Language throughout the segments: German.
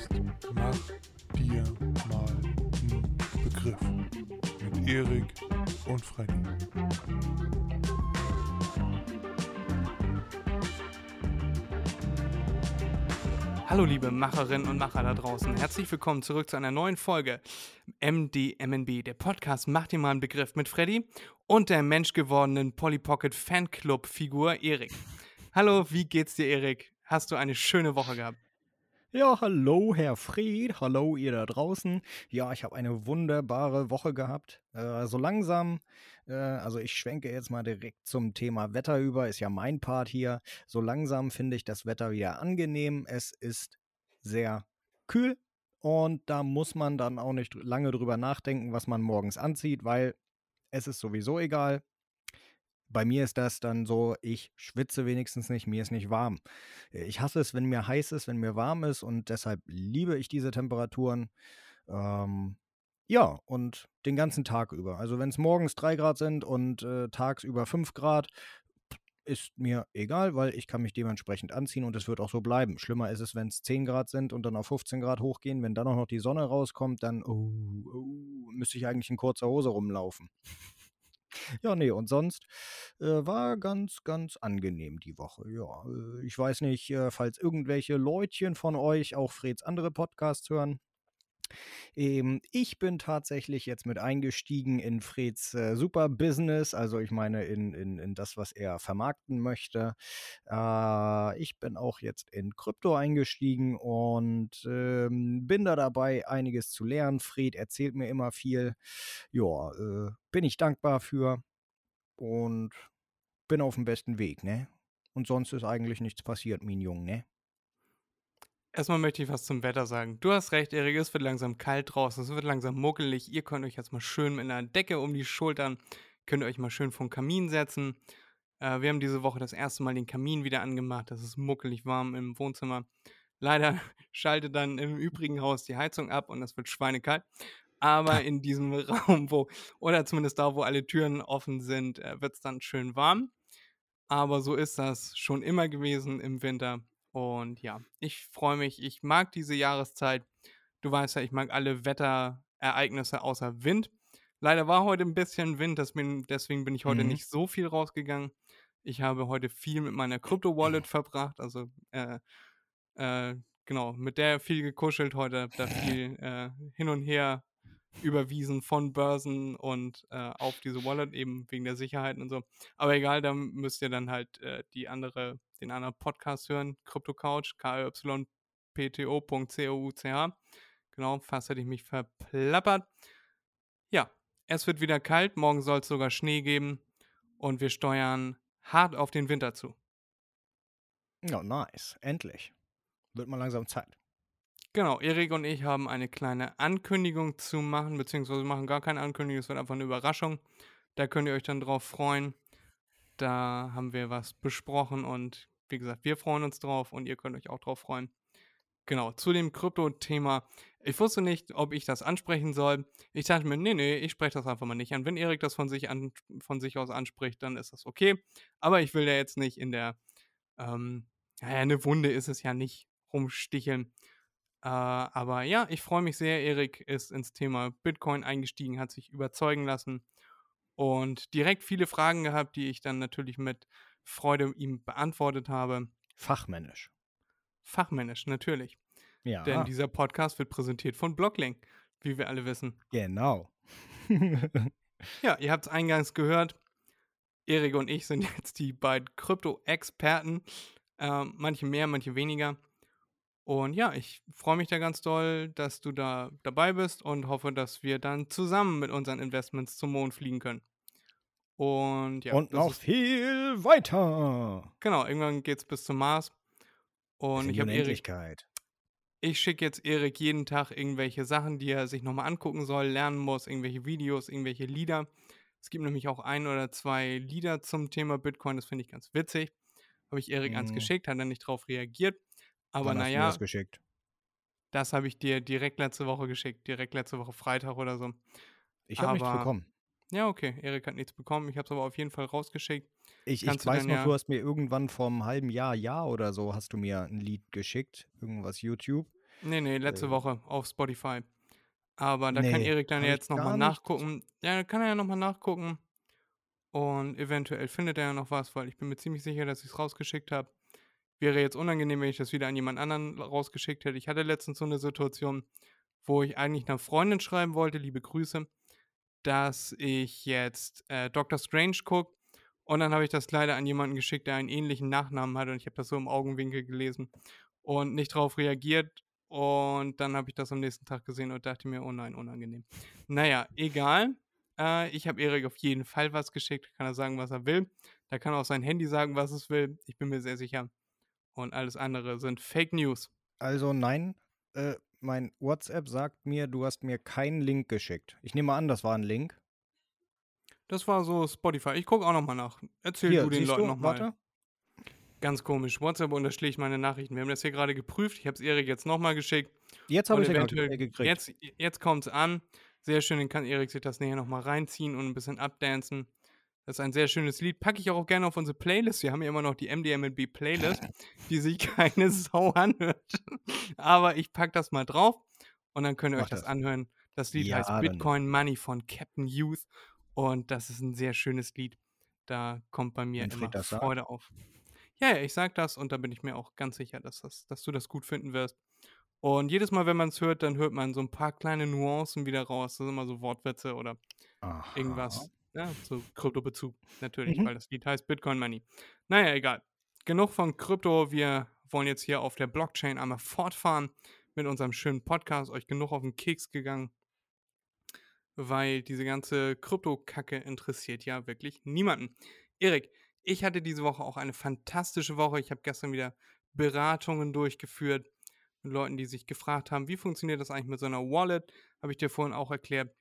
Podcast Mach dir mal einen Begriff mit Erik und Freddy. Hallo liebe Macherinnen und Macher da draußen. Herzlich willkommen zurück zu einer neuen Folge MDMNB, der Podcast Macht dir mal einen Begriff mit Freddy und der menschgewordenen Polly Pocket Fanclub Figur Erik. Hallo, wie geht's dir Erik? Hast du eine schöne Woche gehabt? Ja, hallo, Herr Fried. Hallo, ihr da draußen. Ja, ich habe eine wunderbare Woche gehabt. Äh, so langsam, äh, also ich schwenke jetzt mal direkt zum Thema Wetter über, ist ja mein Part hier. So langsam finde ich das Wetter wieder angenehm. Es ist sehr kühl und da muss man dann auch nicht lange drüber nachdenken, was man morgens anzieht, weil es ist sowieso egal bei mir ist das dann so, ich schwitze wenigstens nicht, mir ist nicht warm. Äh, ich hasse es, wenn mir heiß ist, wenn mir warm ist und deshalb liebe ich diese Temperaturen. Ähm, ja, und den ganzen Tag über. Also wenn es morgens 3 Grad sind und äh, tagsüber 5 Grad, ist mir egal, weil ich kann mich dementsprechend anziehen und es wird auch so bleiben. Schlimmer ist es, wenn es 10 Grad sind und dann auf 15 Grad hochgehen. Wenn dann auch noch die Sonne rauskommt, dann oh, oh, müsste ich eigentlich in kurzer Hose rumlaufen. Ja, nee, und sonst äh, war ganz, ganz angenehm die Woche. Ja, äh, ich weiß nicht, äh, falls irgendwelche Leutchen von euch auch Freds andere Podcasts hören. Ähm, ich bin tatsächlich jetzt mit eingestiegen in Freds äh, Super Business, also ich meine in, in, in das, was er vermarkten möchte. Äh, ich bin auch jetzt in Krypto eingestiegen und ähm, bin da dabei, einiges zu lernen. Fred erzählt mir immer viel. Ja, äh, bin ich dankbar für und bin auf dem besten Weg, ne? Und sonst ist eigentlich nichts passiert, mein Junge, ne? Erstmal möchte ich was zum Wetter sagen. Du hast recht, Erik, es wird langsam kalt draußen, es wird langsam muckelig. Ihr könnt euch jetzt mal schön mit einer Decke um die Schultern, könnt ihr euch mal schön vom Kamin setzen. Äh, wir haben diese Woche das erste Mal den Kamin wieder angemacht. Das ist muckelig warm im Wohnzimmer. Leider schaltet dann im übrigen Haus die Heizung ab und es wird schweinekalt. Aber in diesem Raum, wo, oder zumindest da, wo alle Türen offen sind, äh, wird es dann schön warm. Aber so ist das schon immer gewesen im Winter. Und ja, ich freue mich. Ich mag diese Jahreszeit. Du weißt ja, ich mag alle Wetterereignisse außer Wind. Leider war heute ein bisschen Wind, deswegen bin ich heute mhm. nicht so viel rausgegangen. Ich habe heute viel mit meiner Crypto-Wallet verbracht, also äh, äh, genau, mit der viel gekuschelt heute, da viel äh, hin und her überwiesen von Börsen und äh, auf diese Wallet, eben wegen der Sicherheiten und so. Aber egal, da müsst ihr dann halt äh, die andere den anderen Podcast hören, Crypto Couch, kypto.co.couch. Genau, fast hätte ich mich verplappert. Ja, es wird wieder kalt, morgen soll es sogar Schnee geben und wir steuern hart auf den Winter zu. Ja, nice. Endlich. Wird mal langsam Zeit. Genau, Erik und ich haben eine kleine Ankündigung zu machen, beziehungsweise machen gar keine Ankündigung, es wird einfach eine Überraschung. Da könnt ihr euch dann drauf freuen. Da haben wir was besprochen und wie gesagt, wir freuen uns drauf und ihr könnt euch auch drauf freuen. Genau, zu dem Krypto-Thema. Ich wusste nicht, ob ich das ansprechen soll. Ich dachte mir, nee, nee, ich spreche das einfach mal nicht an. Wenn Erik das von sich, an, von sich aus anspricht, dann ist das okay. Aber ich will ja jetzt nicht in der, ähm, ja, eine Wunde ist es ja nicht, rumsticheln. Äh, aber ja, ich freue mich sehr. Erik ist ins Thema Bitcoin eingestiegen, hat sich überzeugen lassen und direkt viele Fragen gehabt, die ich dann natürlich mit Freude ihm beantwortet habe. Fachmännisch. Fachmännisch, natürlich. Ja. Denn dieser Podcast wird präsentiert von Blocklink, wie wir alle wissen. Genau. ja, ihr habt es eingangs gehört. Erik und ich sind jetzt die beiden Krypto-Experten. Äh, manche mehr, manche weniger. Und ja, ich freue mich da ganz doll, dass du da dabei bist und hoffe, dass wir dann zusammen mit unseren Investments zum Mond fliegen können. Und ja. Und noch viel weiter. Genau, irgendwann geht es bis zum Mars. Und ich habe Erik. ich schicke jetzt Erik jeden Tag irgendwelche Sachen, die er sich nochmal angucken soll, lernen muss, irgendwelche Videos, irgendwelche Lieder. Es gibt nämlich auch ein oder zwei Lieder zum Thema Bitcoin, das finde ich ganz witzig. Habe ich Erik eins Mhm. geschickt, hat er nicht drauf reagiert. Aber Wann hast du das geschickt? das habe ich dir direkt letzte Woche geschickt, direkt letzte Woche Freitag oder so. Ich habe nichts Aber bekommen. Ja, okay, Erik hat nichts bekommen. Ich habe es aber auf jeden Fall rausgeschickt. Ich, ich weiß noch, ja du hast mir irgendwann vor einem halben Jahr, Jahr oder so, hast du mir ein Lied geschickt. Irgendwas YouTube. Nee, nee, letzte Äh, Woche auf Spotify. Aber da kann nee, Erik dann ich jetzt nochmal nachgucken. Ja, da kann er ja nochmal nachgucken. Und eventuell findet er ja noch was, weil ich bin mir ziemlich sicher, dass ich es rausgeschickt habe. Wäre jetzt unangenehm, wenn ich das wieder an jemand anderen rausgeschickt hätte. Ich hatte letztens so eine Situation, wo ich eigentlich einer Freundin schreiben wollte, liebe Grüße, dass ich jetzt äh, Doctor Strange gucke. Und dann habe ich das leider an jemanden geschickt, der einen ähnlichen Nachnamen hat. Und ich habe das so im Augenwinkel gelesen und nicht darauf reagiert. Und dann habe ich das am nächsten Tag gesehen und dachte mir, oh nein, unangenehm. Naja, egal. Äh, ich habe Erik auf jeden Fall was geschickt. Kann er sagen, was er will. Da kann auch sein Handy sagen, was es will. Ich bin mir sehr sicher. Und alles andere sind Fake News. Also nein, äh, mein WhatsApp sagt mir, du hast mir keinen Link geschickt. Ich nehme an, das war ein Link. Das war so Spotify. Ich gucke auch nochmal nach. Erzähl Hier, du den Leuten nochmal. Ganz komisch. WhatsApp unterschlägt meine Nachrichten. Wir haben das hier gerade geprüft. Ich habe es Erik jetzt nochmal geschickt. Jetzt habe ich eventuell, ge- gekriegt. jetzt, jetzt kommt es an. Sehr schön, dann kann Erik sich das näher nochmal reinziehen und ein bisschen abdancen. Das ist ein sehr schönes Lied. Packe ich auch gerne auf unsere Playlist. Wir haben ja immer noch die MDMB Playlist, die sich keine Sau anhört. Aber ich packe das mal drauf und dann könnt ihr Mach euch das das. anhören. Das Lied Ja, heißt. Bitcoin Money von Captain Youth und das ist ein sehr schönes Lied. Da kommt bei mir immer Fred das sagt. Freude auf. Ja, ja, ich sag das und da bin ich mir auch ganz sicher, dass, das, dass du das gut finden wirst. Und jedes Mal, wenn man es hört, dann hört man so ein paar kleine Nuancen wieder raus. Das sind immer so Wortwitze oder Aha. irgendwas. Ja, zu Kryptobezug natürlich, Mhm. weil das Lied heißt Bitcoin Money. Naja, egal. Genug von Krypto. Wir wollen jetzt hier auf der Blockchain einmal fortfahren mit unserem schönen Podcast. Euch genug auf den Keks gegangen, weil diese ganze Krypto-Kacke interessiert ja wirklich niemanden. Erik, ich hatte diese Woche auch eine fantastische Woche. Ich habe gestern wieder Beratungen durchgeführt mit Leuten, die sich gefragt haben, wie funktioniert das eigentlich mit so einer Wallet? Habe ich dir vorhin auch erklärt.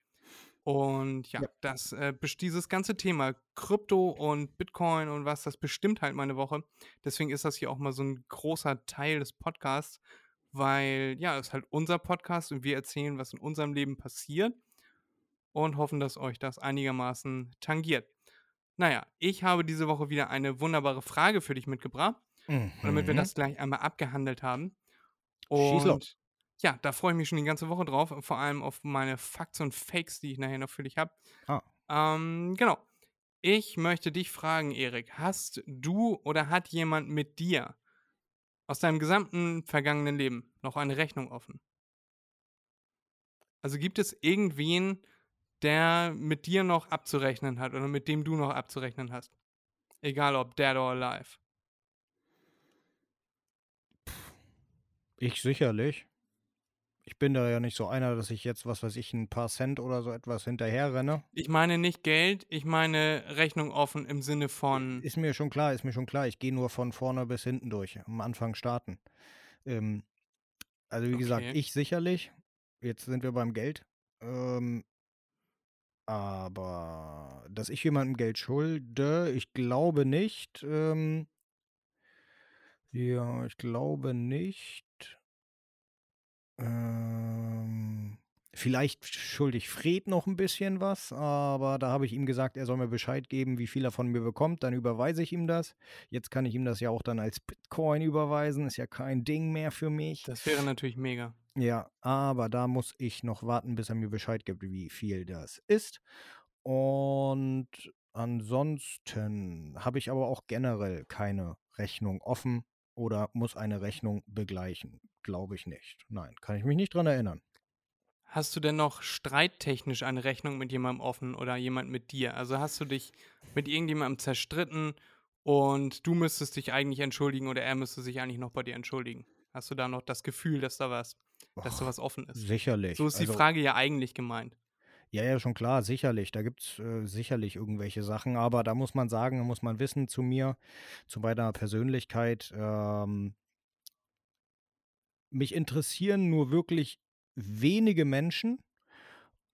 Und ja, Ja. das, äh, dieses ganze Thema Krypto und Bitcoin und was, das bestimmt halt meine Woche. Deswegen ist das hier auch mal so ein großer Teil des Podcasts, weil ja, es ist halt unser Podcast und wir erzählen, was in unserem Leben passiert und hoffen, dass euch das einigermaßen tangiert. Naja, ich habe diese Woche wieder eine wunderbare Frage für dich mitgebracht, und damit wir Mhm. das gleich einmal abgehandelt haben. Und ja, da freue ich mich schon die ganze Woche drauf, vor allem auf meine Facts und Fakes, die ich nachher noch für dich habe. Ah. Ähm, genau. Ich möchte dich fragen, Erik, hast du oder hat jemand mit dir aus deinem gesamten vergangenen Leben noch eine Rechnung offen? Also gibt es irgendwen, der mit dir noch abzurechnen hat oder mit dem du noch abzurechnen hast? Egal ob dead or alive. Ich sicherlich. Ich bin da ja nicht so einer, dass ich jetzt, was weiß ich, ein paar Cent oder so etwas hinterher renne. Ich meine nicht Geld, ich meine Rechnung offen im Sinne von. Ist mir schon klar, ist mir schon klar. Ich gehe nur von vorne bis hinten durch. Am Anfang starten. Ähm, also wie gesagt, Okay. ich sicherlich. Jetzt sind wir beim Geld. Ähm, aber dass ich jemandem Geld schulde, ich glaube nicht. Ähm, ja, ich glaube nicht. Ähm, vielleicht schulde ich Fred noch ein bisschen was, aber da habe ich ihm gesagt, er soll mir Bescheid geben, wie viel er von mir bekommt. Dann überweise ich ihm das. Jetzt kann ich ihm das ja auch dann als Bitcoin überweisen. Ist ja kein Ding mehr für mich. Das wäre natürlich mega. Ja, aber da muss ich noch warten, bis er mir Bescheid gibt, wie viel das ist. Und ansonsten habe ich aber auch generell keine Rechnung offen oder muss eine Rechnung begleichen. Glaube ich nicht. Nein, kann ich mich nicht dran erinnern. Hast du denn noch streittechnisch eine Rechnung mit jemandem offen oder jemand mit dir? Also hast du dich mit irgendjemandem zerstritten und du müsstest dich eigentlich entschuldigen oder er müsste sich eigentlich noch bei dir entschuldigen? Hast du da noch das Gefühl, dass da was, dass da Och, was offen ist? sicherlich. So ist die Also, Frage ja eigentlich gemeint. Ja, ja, schon klar, sicherlich. Da gibt es äh, sicherlich irgendwelche Sachen, aber da muss man sagen, da muss man wissen zu mir, zu meiner Persönlichkeit, ähm, mich interessieren nur wirklich wenige Menschen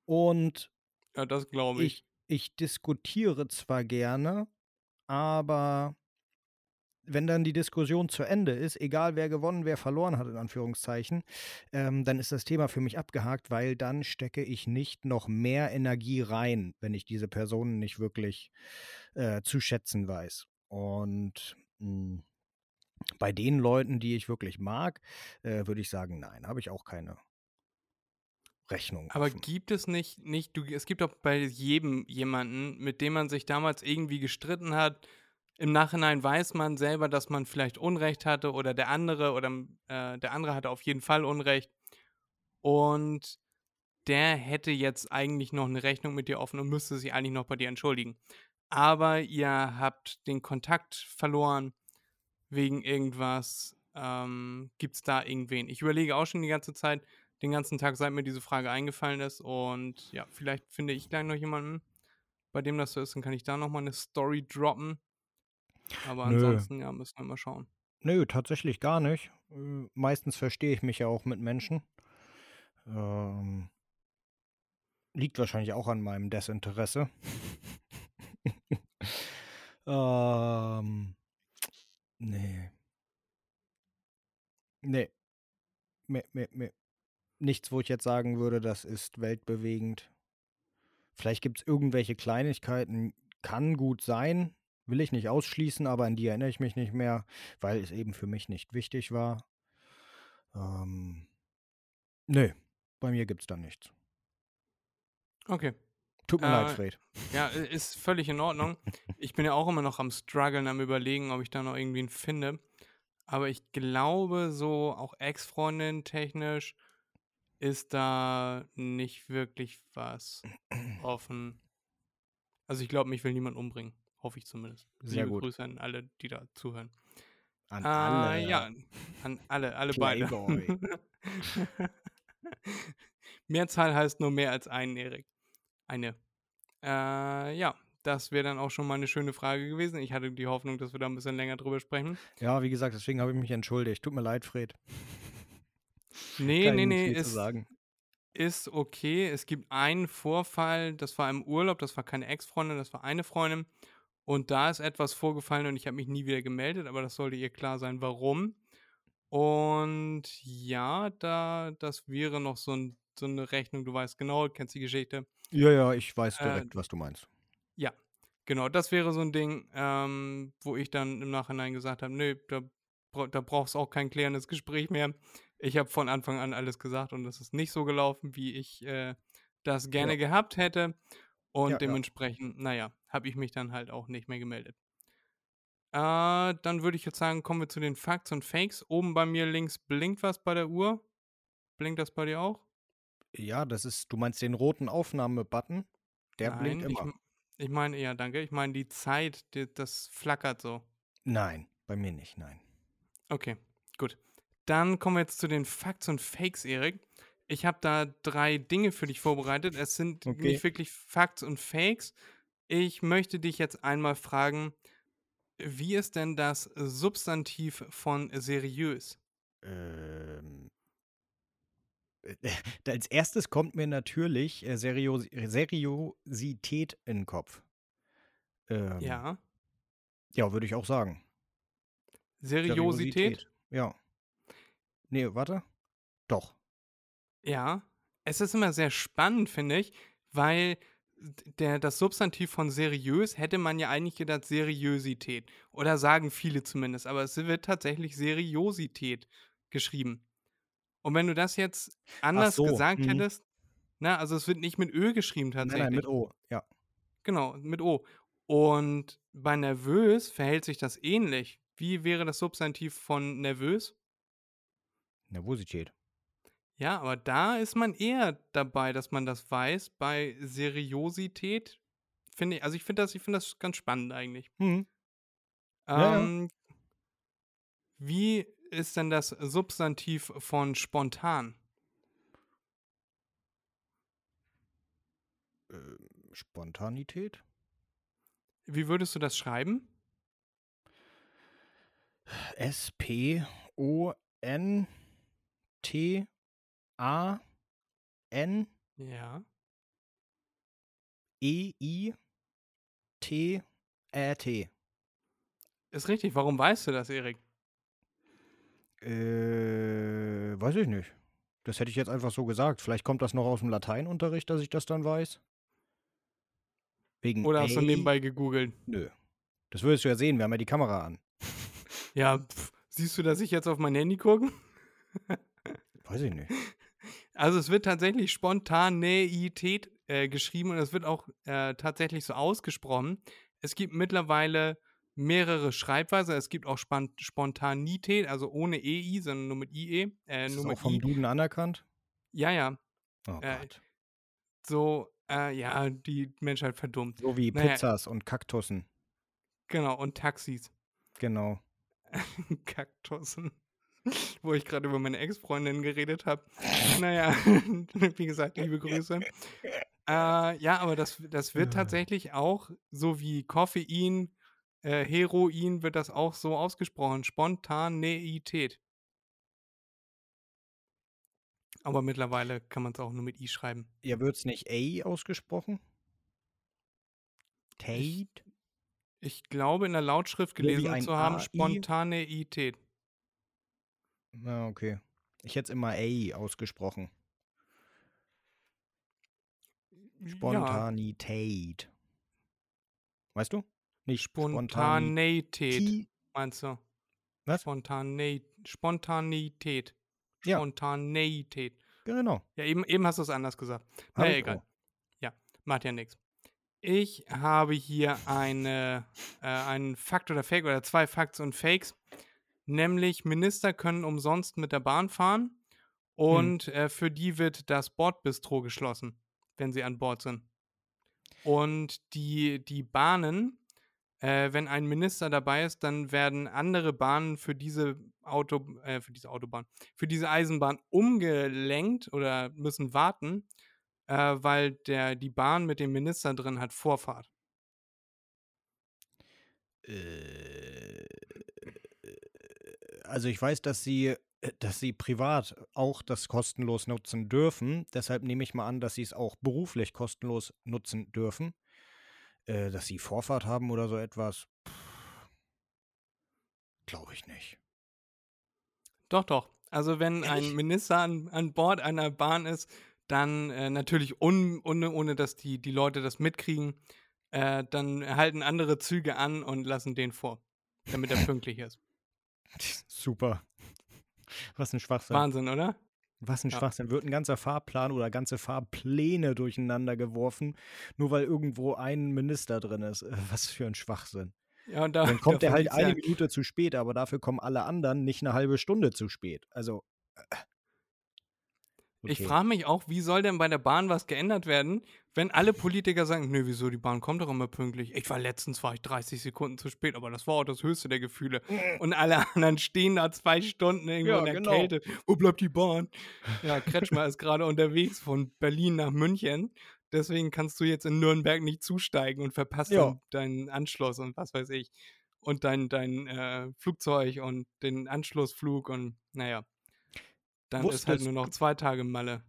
und Ja, das glaube ich. ich, ich diskutiere zwar gerne, aber wenn dann die Diskussion zu Ende ist, egal wer gewonnen, wer verloren hat, in Anführungszeichen, ähm, dann ist das Thema für mich abgehakt, weil dann stecke ich nicht noch mehr Energie rein, wenn ich diese Personen nicht wirklich äh, zu schätzen weiß. Und mh, bei den Leuten, die ich wirklich mag, äh, würde ich sagen, nein, habe ich auch keine Rechnung. Aber offen. gibt es nicht, nicht du, es gibt doch bei jedem jemanden, mit dem man sich damals irgendwie gestritten hat. Im Nachhinein weiß man selber, dass man vielleicht Unrecht hatte oder der andere oder äh, der andere hatte auf jeden Fall Unrecht. Und der hätte jetzt eigentlich noch eine Rechnung mit dir offen und müsste sich eigentlich noch bei dir entschuldigen. Aber ihr habt den Kontakt verloren wegen irgendwas. Ähm, Gibt es da irgendwen? Ich überlege auch schon die ganze Zeit, den ganzen Tag, seit mir diese Frage eingefallen ist. Und ja, vielleicht finde ich gleich noch jemanden, bei dem das so ist. Dann kann ich da nochmal eine Story droppen. Aber Nö. ansonsten, ja, müssen wir mal schauen. Nö, tatsächlich gar nicht. Äh, Meistens verstehe ich mich ja auch mit Menschen. Ähm, liegt wahrscheinlich auch an meinem Desinteresse. ähm, nee. Nee. Me, me, me. Nichts, wo ich jetzt sagen würde, das ist weltbewegend. Vielleicht gibt es irgendwelche Kleinigkeiten, kann gut sein, will ich nicht ausschließen, aber an die erinnere ich mich nicht mehr, weil es eben für mich nicht wichtig war. Ähm, nö, bei mir gibt es da nichts. Okay. Tut mir leid, Äh, Fred. Ja, ist völlig in Ordnung. Ich bin ja auch immer noch am struggeln, am überlegen, ob ich da noch irgendwen finde. Aber ich glaube, so auch Ex-Freundin technisch ist da nicht wirklich was offen. Also ich glaube, mich will niemand umbringen. Hoffe ich zumindest. Sehr Liebe gut. Grüße an alle, die da zuhören. An Äh, alle. Ja, an alle, alle beide. Mehrzahl heißt nur mehr als einen, Erik. Eine. Äh, ja, das wäre dann auch schon mal eine schöne Frage gewesen. Ich hatte die Hoffnung, dass wir da ein bisschen länger drüber sprechen. Ja, wie gesagt, deswegen habe ich mich entschuldigt. Tut mir leid, Fred. Nee, Kann nee, nee, ist, sagen. ist okay. Es gibt einen Vorfall, das war im Urlaub, das war keine Ex-Freundin, das war eine Freundin. Und da ist etwas vorgefallen und ich habe mich nie wieder gemeldet, aber das sollte ihr klar sein, warum. Und ja, da, das wäre noch so, ein, so eine Rechnung, du weißt genau, kennst die Geschichte. Ja, ja, ich weiß Äh, direkt, was du meinst. Ja, genau, das wäre so ein Ding, ähm, wo ich dann im Nachhinein gesagt habe, nö, da, bra- da brauchst du auch kein klärendes Gespräch mehr. Ich habe von Anfang an alles gesagt und es ist nicht so gelaufen, wie ich äh, das gerne Ja. gehabt hätte. Und Ja, ja. dementsprechend, naja, habe ich mich dann halt auch nicht mehr gemeldet. Äh, dann würde ich jetzt sagen, kommen wir zu den Facts und Fakes. Oben bei mir links blinkt was bei der Uhr. Blinkt das bei dir auch? Ja, das ist, du meinst den roten Aufnahme-Button? Der blinkt Nein, ich, immer. m- ich meine, ja, danke. Ich meine, die Zeit, die, das flackert so. Nein, bei mir nicht, nein. Okay, gut. Dann kommen wir jetzt zu den Facts und Fakes, Erik. Ich habe da drei Dinge für dich vorbereitet. Es sind Okay. nicht wirklich Facts und Fakes. Ich möchte dich jetzt einmal fragen, wie ist denn das Substantiv von seriös? Ähm, äh, als erstes kommt mir natürlich äh, Serios Seriosität in den Kopf. Ähm, Ja. Ja, würde ich auch sagen. Seriosität? Ja. Nee, warte. Doch. Ja. Es ist immer sehr spannend, finde ich, weil der, das Substantiv von seriös hätte man ja eigentlich gedacht Seriosität. Oder sagen viele zumindest. Aber es wird tatsächlich Seriosität geschrieben. Und wenn du das jetzt anders so, gesagt mhm. hättest, na, also es wird nicht mit Ö geschrieben Nein, tatsächlich. nein, mit O. Ja. Genau, mit O. Und bei nervös verhält sich das ähnlich. Wie wäre das Substantiv von nervös? Nervosität. Ja, aber da ist man eher dabei, dass man das weiß. Bei Seriosität finde ich, also ich finde das, ich finde das ganz spannend eigentlich. Hm. Ja, ja. Ähm, Wie ist denn das Substantiv von spontan? Ähm, Spontanität? Wie würdest du das schreiben? S-P-O-N-T-A-N. T A N Ja. E I T Ä T. Ist richtig. Warum weißt du das, Erik? Äh, weiß ich nicht. Das hätte ich jetzt einfach so gesagt. Vielleicht kommt das noch aus dem Lateinunterricht, dass ich das dann weiß. Wegen Oder hast du nebenbei gegoogelt? Nö. Das würdest du ja sehen, wir haben ja die Kamera an. Ja, pff, siehst du, dass ich jetzt auf mein Handy gucke? Weiß ich nicht. Also es wird tatsächlich Spontaneität äh, geschrieben und es wird auch äh, tatsächlich so ausgesprochen. Es gibt mittlerweile mehrere Schreibweisen. Es gibt auch Spontanität, also ohne EI, sondern nur mit IE. Äh, Ist nur das auch vom I. Duden anerkannt? Ja, ja. Oh Äh. So, äh, ja, die Menschheit verdummt. So wie naja. Pizzas und Kaktussen. Genau, und Taxis. Genau. Kaktussen. Wo ich gerade über meine Ex-Freundin geredet habe. Naja, wie gesagt, liebe Grüße. Äh, ja, aber das, das wird tatsächlich auch, so wie Koffein, äh, Heroin, wird das auch so ausgesprochen. Spontaneität. Aber mittlerweile kann man es auch nur mit I schreiben. Ja, wird es nicht A ausgesprochen? Tate? Ich glaube, in der Lautschrift gelesen zu haben? Spontaneität. Na, okay. Ich hätte es immer A ausgesprochen. Ja, Spontanität. Weißt du? Nicht Spontaneität, meinst du? Was? Spontane Spontanität. Ja. Spontaneität. Genau. Ja, eben, eben hast du es anders gesagt. Hab Naja, egal. auch. Macht ja nichts. Ich habe hier eine, äh, einen Fakt oder Fake oder zwei Facts und Fakes. Nämlich, Minister können umsonst mit der Bahn fahren und äh, für die wird das Bordbistro geschlossen, wenn sie an Bord sind. Und die, die Bahnen, äh, wenn ein Minister dabei ist, dann werden andere Bahnen für diese Auto, äh, für diese Autobahn, für diese Eisenbahn umgelenkt oder müssen warten, äh, weil der, die Bahn mit dem Minister drin hat Vorfahrt. Äh, Also ich weiß, dass sie, äh, dass sie privat auch das kostenlos nutzen dürfen. Deshalb nehme ich mal an, dass sie es auch beruflich kostenlos nutzen dürfen. Äh, dass sie Vorfahrt haben oder so etwas. Glaube ich nicht. Doch, doch. Also wenn Ehrlich? ein Minister an, an Bord einer Bahn ist, dann äh, natürlich un, ohne, ohne, dass die, die Leute das mitkriegen, äh, dann halten andere Züge an und lassen den vor, damit er pünktlich ist. Super. Was ein Schwachsinn. Wahnsinn, oder? Was ein Ja. Schwachsinn. Wird ein ganzer Fahrplan oder ganze Fahrpläne durcheinander geworfen, nur weil irgendwo ein Minister drin ist. Äh, Was für ein Schwachsinn. Ja, da, Dann kommt er halt eine Minute zu spät, aber dafür kommen alle anderen nicht eine halbe Stunde zu spät. Also. äh. Ich Okay. frage mich auch, wie soll denn bei der Bahn was geändert werden, wenn alle Politiker sagen, nö, wieso, die Bahn kommt doch immer pünktlich. Ich war letztens, war ich 30 Sekunden zu spät, aber das war auch das höchste der Gefühle. Und alle anderen stehen da zwei Stunden irgendwo Ja, in der genau. Kälte. Wo bleibt die Bahn? Ja, Kretschmer ist gerade unterwegs von Berlin nach München. Deswegen kannst du jetzt in Nürnberg nicht zusteigen und verpasst Ja. deinen Anschluss und was weiß ich. Und dein, dein äh, Flugzeug und den Anschlussflug und naja. Dann ist halt Wusstest nur noch zwei Tage Malle.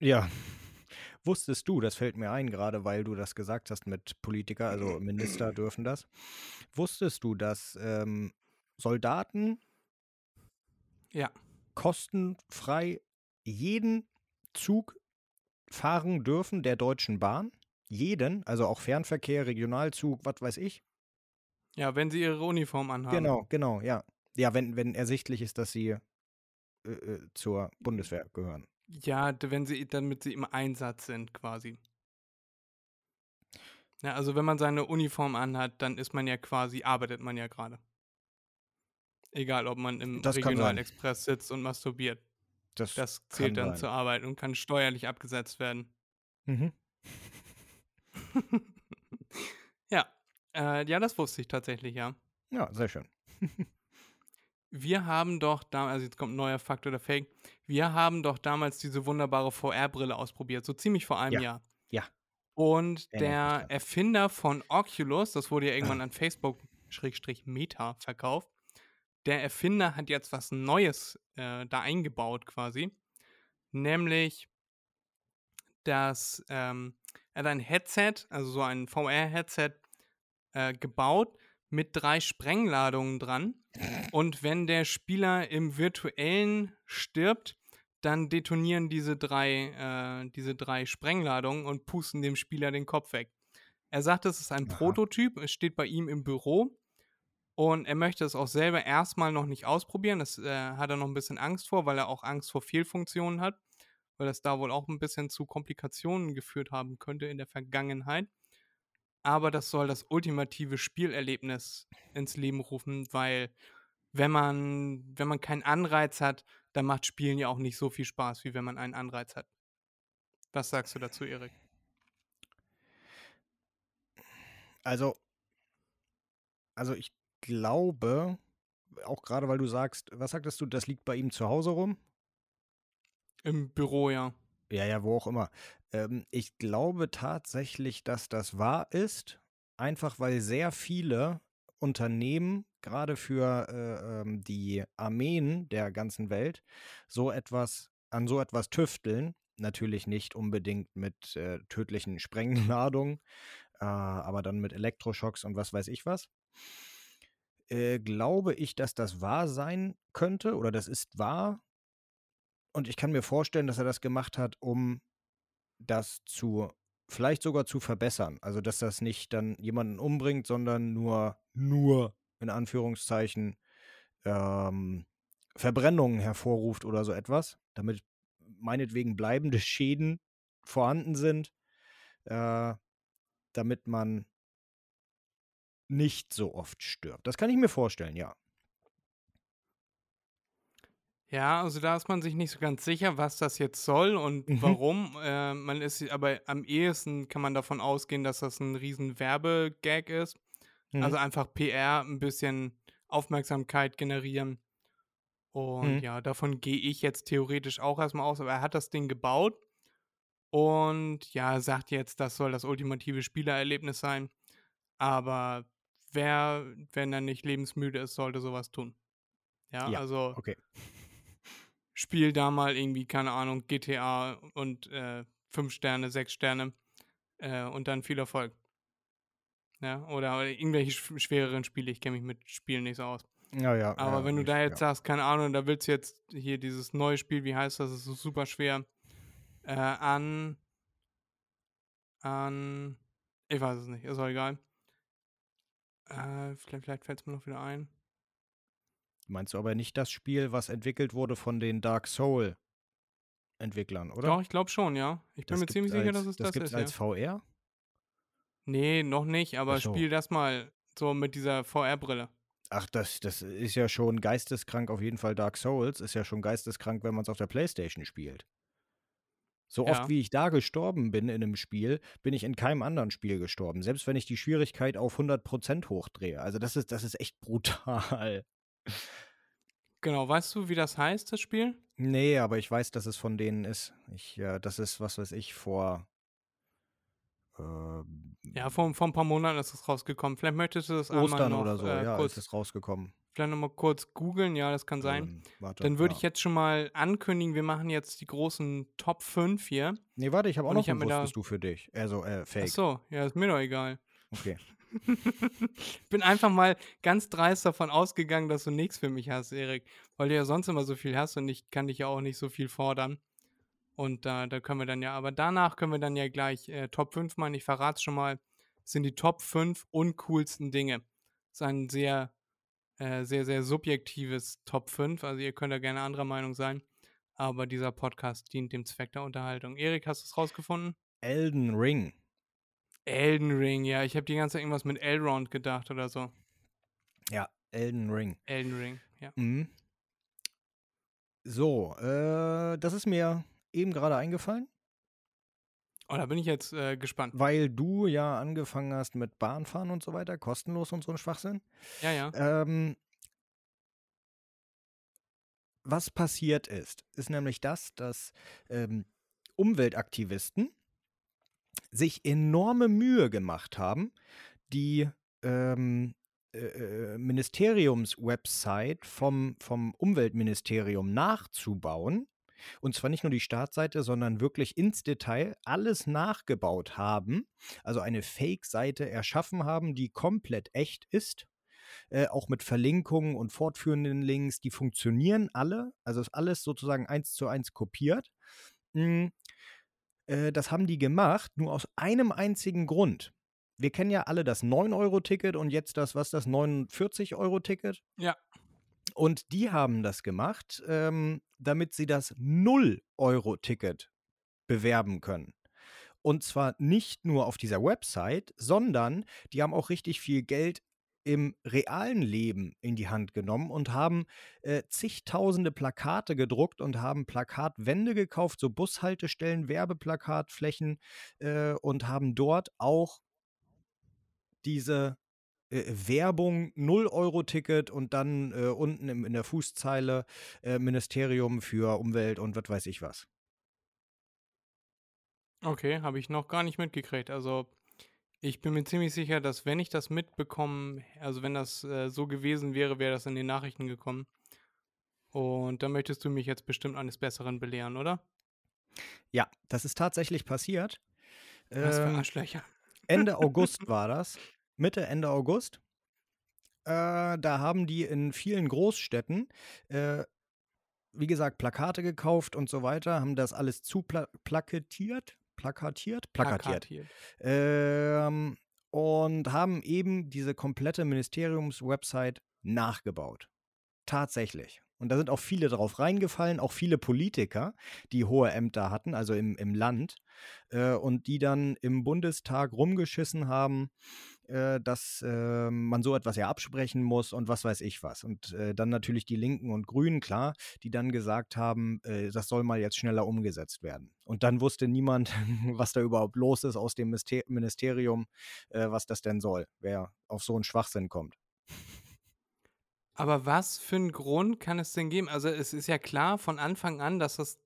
Ja. Wusstest du, das fällt mir ein, gerade weil du das gesagt hast mit Politiker, also Minister dürfen das. Wusstest du, dass ähm, Soldaten Ja. kostenfrei jeden Zug fahren dürfen der Deutschen Bahn? Jeden, also auch Fernverkehr, Regionalzug, was weiß ich. Ja, wenn sie ihre Uniform anhaben. Genau, genau, ja. Ja, wenn, wenn ersichtlich ist, dass sie äh, äh, zur Bundeswehr gehören. Ja, wenn sie, damit sie im Einsatz sind, quasi. Ja, also wenn man seine Uniform anhat, dann ist man ja quasi, arbeitet man ja gerade. Egal, ob man im Das sein. Regionalexpress sitzt und masturbiert. Das, Das zählt dann sein. zur Arbeit und kann steuerlich abgesetzt werden. Mhm. ja, äh, ja, das wusste ich tatsächlich, ja. Ja, sehr schön. Wir haben doch da, also jetzt kommt ein neuer Fakt oder Fake. Wir haben doch damals diese wunderbare VR-Brille ausprobiert, so ziemlich vor einem Ja, Jahr. ja. Und mich der. Erfinder von Oculus, das wurde ja irgendwann an Facebook-Meta verkauft, der Erfinder hat jetzt was Neues äh, da eingebaut quasi. nämlich, dass ähm, er hat ein Headset, also so ein VR-Headset, äh, gebaut mit drei Sprengladungen dran. Und wenn der Spieler im virtuellen stirbt, dann detonieren diese drei, äh, diese drei Sprengladungen und pusten dem Spieler den Kopf weg. Er sagt, es ist ein Aha. Prototyp, es steht bei ihm im Büro und er möchte es auch selber erstmal noch nicht ausprobieren. Das äh, hat er noch ein bisschen Angst vor, weil er auch Angst vor Fehlfunktionen hat, weil das da wohl auch ein bisschen zu Komplikationen geführt haben könnte in der Vergangenheit. Aber das soll das ultimative Spielerlebnis ins Leben rufen, weil wenn man, wenn man keinen Anreiz hat, dann macht Spielen ja auch nicht so viel Spaß, wie wenn man einen Anreiz hat. Was sagst du dazu, Erik? Also, also ich glaube, auch gerade weil du sagst, was sagtest du, das liegt bei ihm zu Hause rum? Im Büro, ja. Ja, ja, wo auch immer. Ähm, ich glaube tatsächlich, dass das wahr ist, einfach weil sehr viele Unternehmen, gerade für äh, ähm, die Armeen der ganzen Welt, so etwas an so etwas tüfteln. Natürlich nicht unbedingt mit äh, tödlichen Sprengladungen, äh, aber dann mit Elektroschocks und was weiß ich was. Äh, glaube ich, dass das wahr sein könnte oder das ist wahr. Und ich kann mir vorstellen, dass er das gemacht hat, um das zu, vielleicht sogar zu verbessern. Also, dass das nicht dann jemanden umbringt, sondern nur, nur in Anführungszeichen, ähm, Verbrennungen hervorruft oder so etwas, damit meinetwegen bleibende Schäden vorhanden sind, äh, damit man nicht so oft stirbt. Das kann ich mir vorstellen, ja. Ja, also da ist man sich nicht so ganz sicher, was das jetzt soll und Mhm. warum. Äh, man ist aber am ehesten kann man davon ausgehen, dass das ein riesen Werbegag ist. Mhm. Also einfach PR, ein bisschen Aufmerksamkeit generieren. Und Mhm. ja, davon gehe ich jetzt theoretisch auch erstmal aus, aber er hat das Ding gebaut und ja, sagt jetzt, das soll das ultimative Spielererlebnis sein. Aber wer, wenn er nicht lebensmüde ist, sollte sowas tun. Ja, Ja, also okay. Spiel da mal irgendwie, keine Ahnung, GTA und äh, 5 Sterne, 6 Sterne äh, und dann viel Erfolg. Ja, oder, irgendwelche sch schwereren Spiele, ich kenne mich mit Spielen nicht so aus. Ja, ja. Aber ja, wenn du da jetzt ja. sagst, keine Ahnung, da willst du jetzt hier dieses neue Spiel, wie heißt das, das ist super schwer, äh, an, an, ich weiß es nicht, ist auch egal. Äh, vielleicht vielleicht fällt es mir noch wieder ein. Meinst du aber nicht das Spiel, was entwickelt wurde von den Dark Soul Entwicklern, oder? Doch, ich glaube schon, ja. Ich bin Das mir ziemlich gibt's sicher, als, dass es das das, gibt's ist, als ja. VR? Nee, noch nicht, aber so. spiel das mal so mit dieser VR-Brille. Ach, das, das ist ja schon geisteskrank, auf jeden Fall Dark Souls ist ja schon geisteskrank, wenn man es auf der Playstation spielt. So Ja. oft wie ich da gestorben bin in einem Spiel, bin ich in keinem anderen Spiel gestorben. Selbst wenn ich die Schwierigkeit auf 100% hochdrehe. Also das ist, das ist echt brutal. Genau, weißt du, wie das heißt, das Spiel? Nee, aber ich weiß, dass es von denen ist. Ich, äh, das ist, was weiß ich, vor. ähm, Ja, vor, vor ein paar Monaten ist es rausgekommen. Vielleicht möchtest du das einmal Ostern noch oder so, äh, ja, kurz, ist es rausgekommen. vielleicht noch mal kurz googeln. Ja, das kann sein. Ähm, warte, Dann würde ja. ich jetzt schon mal ankündigen, wir machen jetzt die großen Top 5 hier. Nee, warte, ich habe auch Und noch ich hab ein mir da- Wusstest du für dich. Also, äh, Ach Fake. so, ja, ist mir doch egal. Okay. Bin einfach mal ganz dreist davon ausgegangen, dass du nichts für mich hast, Erik. Weil du ja sonst immer so viel hast und ich kann dich ja auch nicht so viel fordern. Und da da können wir dann ja, aber danach können wir dann ja gleich äh, Top 5 machen. Ich verrate schon mal, sind die Top 5 uncoolsten Dinge. Das ist ein sehr, äh, sehr, sehr subjektives Top 5. Also ihr könnt da gerne anderer Meinung sein. Aber dieser Podcast dient dem Zweck der Unterhaltung. Erik, hast du es rausgefunden? Elden Ring. Elden Ring, ja. Ich habe die ganze Zeit irgendwas mit Elrond gedacht oder so. Ja, Elden Ring. Elden Ring, ja. Mhm. So, äh, das ist mir eben gerade eingefallen, Oh, da bin ich jetzt äh, gespannt. weil du ja angefangen hast mit Bahnfahren und so weiter, kostenlos und so ein Schwachsinn. Ja, ja. Ähm, was passiert ist, ist nämlich das, dass ähm, Umweltaktivisten sich enorme Mühe gemacht haben, die ähm, äh, äh, Ministeriumswebsite vom, vom Umweltministerium nachzubauen, und zwar nicht nur die Startseite, sondern wirklich ins Detail alles nachgebaut haben, also eine Fake-Seite erschaffen haben, die komplett echt ist, äh, auch mit Verlinkungen und fortführenden Links, die funktionieren alle, also ist alles sozusagen eins zu eins kopiert. Mhm. Äh, das haben die gemacht, nur aus einem einzigen Grund. Wir kennen ja alle das 9-Euro-Ticket und jetzt das, was das 49-Euro-Ticket? Ja. Und die haben das gemacht, ähm, damit sie das 0-Euro-Ticket bewerben können. Und zwar nicht nur auf dieser Website, sondern die haben auch richtig viel Geld im realen Leben in die Hand genommen und haben äh, zigtausende Plakate gedruckt und haben Plakatwände gekauft, so Bushaltestellen, Werbeplakatflächen äh, und haben dort auch diese äh, Werbung 0-Euro-Ticket und dann äh, unten im, in der Fußzeile äh, Ministerium für Umwelt und was weiß ich was. Okay, habe ich noch gar nicht mitgekriegt. Also ich bin mir ziemlich sicher, dass wenn ich das mitbekommen, also wenn das äh, so gewesen wäre, wäre das in den Nachrichten gekommen. Und da möchtest du mich jetzt bestimmt eines Besseren belehren, oder? Ja, das ist tatsächlich passiert. Was für ähm, Arschlöcher. Ende August war das. Mitte, Ende August. Äh, da haben die in vielen Großstädten, äh, wie gesagt, Plakate gekauft und so weiter, haben das alles zuplaketiert, plakatiert, plakatiert. plakatiert. Ähm, und haben eben diese komplette Ministeriumswebsite nachgebaut. Tatsächlich. Und da sind auch viele drauf reingefallen, auch viele Politiker, die hohe Ämter hatten, also im, im Land, äh, und die dann im Bundestag rumgeschissen haben äh, dass äh, man so etwas ja absprechen muss und was weiß ich was. Und äh, dann natürlich die Linken und Grünen, klar, die dann gesagt haben, das soll mal jetzt schneller umgesetzt werden. Und dann wusste niemand, was da überhaupt los ist aus dem Ministerium, was das denn soll, wer auf so einen Schwachsinn kommt. Aber was für einen Grund kann es denn geben? Also es ist ja klar von Anfang an, dass das,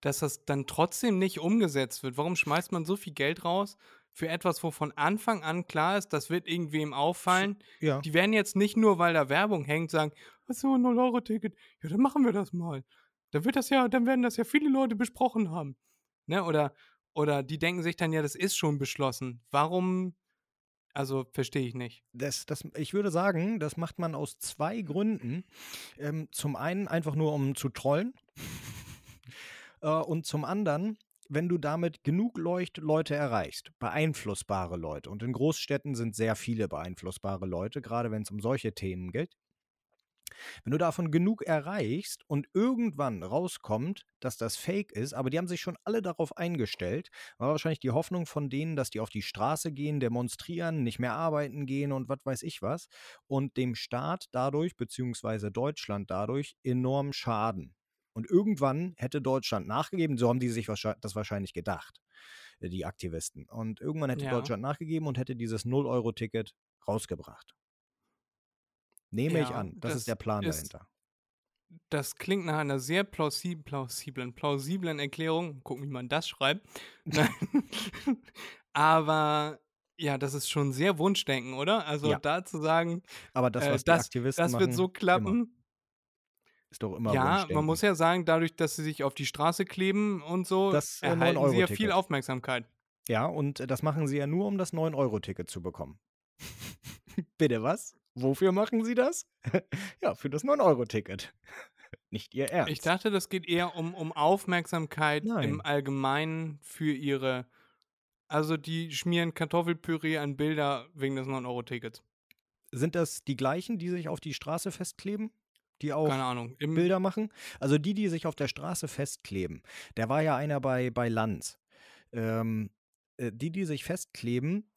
dass das dann trotzdem nicht umgesetzt wird. Warum schmeißt man so viel Geld raus für etwas, wo von Anfang an klar ist, das wird irgendwem auffallen. Ja. Die werden jetzt nicht nur, weil da Werbung hängt, sagen, was so ein 0-Euro-Ticket, ja, dann machen wir das mal. Dann wird das ja, dann werden das ja viele Leute besprochen haben. Ne? Oder, oder die denken sich dann, ja, das ist schon beschlossen. Warum also verstehe ich nicht. Das, das, ich würde sagen, das macht man aus zwei Gründen. Ähm, zum einen einfach nur, um zu trollen. äh, und zum anderen, wenn du damit genug Leucht Leute erreichst, beeinflussbare Leute, und in Großstädten sind sehr viele beeinflussbare Leute, gerade wenn es um solche Themen geht, wenn du davon genug erreichst und irgendwann rauskommt, dass das Fake ist, aber die haben sich schon alle darauf eingestellt, war wahrscheinlich die Hoffnung von denen, dass die auf die Straße gehen, demonstrieren, nicht mehr arbeiten gehen und was weiß ich was und dem Staat dadurch, beziehungsweise Deutschland dadurch enorm schaden. Und irgendwann hätte Deutschland nachgegeben, so haben die sich das wahrscheinlich gedacht, äh, die Aktivisten. Und irgendwann hätte ja. Deutschland nachgegeben und hätte dieses 0-Euro-Ticket rausgebracht. Nehme ja, ich an. Das, das, ist der Plan ist, dahinter. Das klingt nach einer sehr plausib plausiblen, plausiblen Erklärung. Gucken, wie man das schreibt. Aber ja, das ist schon sehr Wunschdenken, oder? Also ja. da zu sagen, aber das, äh, was äh, das, Aktivisten das machen, wird so klappen. Immer. Ist doch immer Ja, man muss ja sagen, dadurch, dass sie sich auf die Straße kleben und so, das, äh, erhalten sie ja viel Aufmerksamkeit. Ja, und äh, das machen sie ja nur, um das 9-Euro-Ticket zu bekommen. Bitte was? Wofür machen sie das? ja, für das 9-Euro-Ticket. Nicht ihr Ernst. Ich dachte, das geht eher um, um Aufmerksamkeit Nein. im Allgemeinen für ihre. Also, die schmieren Kartoffelpüree an Bilder wegen des 9-Euro-Tickets. Sind das die gleichen, die sich auf die Straße festkleben? Die auch Keine Ahnung, Bilder machen. Also die, die sich auf der Straße festkleben. Der war ja einer bei, bei Lanz. Ähm, äh, die, die sich festkleben,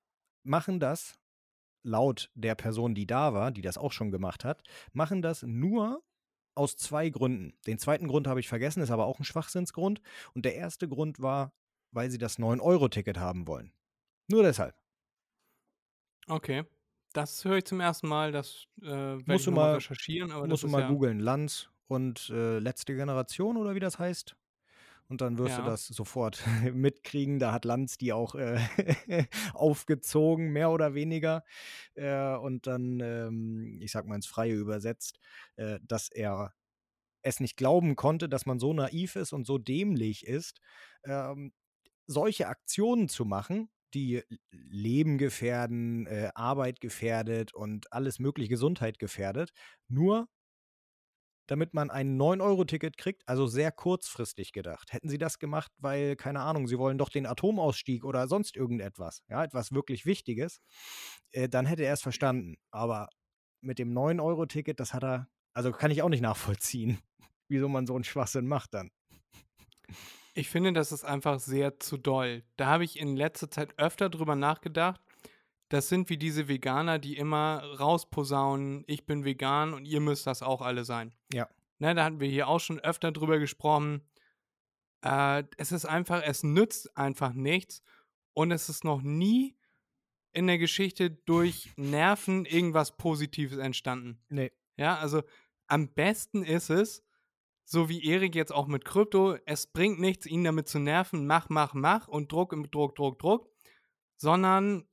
machen das laut der Person, die da war, die das auch schon gemacht hat, machen das nur aus zwei Gründen. Den zweiten Grund habe ich vergessen, ist aber auch ein Schwachsinnsgrund. Und der erste Grund war, weil sie das 9-Euro-Ticket haben wollen. Nur deshalb. Okay. Das höre ich zum ersten Mal, das äh, werde ich mal recherchieren. Aber musst du mal ja googeln, Lanz und äh, letzte Generation oder wie das heißt. Und dann wirst ja. du das sofort mitkriegen. Da hat Lanz die auch äh, aufgezogen, mehr oder weniger. Äh, und dann, ähm, ich sag mal ins Freie übersetzt, äh, dass er es nicht glauben konnte, dass man so naiv ist und so dämlich ist, ähm, solche Aktionen zu machen, die Leben gefährden, äh, Arbeit gefährdet und alles mögliche Gesundheit gefährdet, nur damit man ein 9-Euro-Ticket kriegt, also sehr kurzfristig gedacht. Hätten sie das gemacht, weil, keine Ahnung, sie wollen doch den Atomausstieg oder sonst irgendetwas, ja, etwas wirklich Wichtiges, äh, dann hätte er es verstanden. Aber mit dem 9-Euro-Ticket, das hat er, also kann ich auch nicht nachvollziehen, wieso man so einen Schwachsinn macht dann. Ich finde, das ist einfach sehr zu doll. Da habe ich in letzter Zeit öfter drüber nachgedacht. Das sind wie diese Veganer, die immer rausposaunen, ich bin vegan und ihr müsst das auch alle sein. Ja. Ne, da hatten wir hier auch schon öfter drüber gesprochen. Äh, es ist einfach, es nützt einfach nichts und es ist noch nie in der Geschichte durch Nerven irgendwas Positives entstanden. Nee. Ja, also am besten ist es, so wie Erik jetzt auch mit Krypto, es bringt nichts, ihn damit zu nerven, mach, mach, mach und Druck, Druck, Druck, Druck, sondern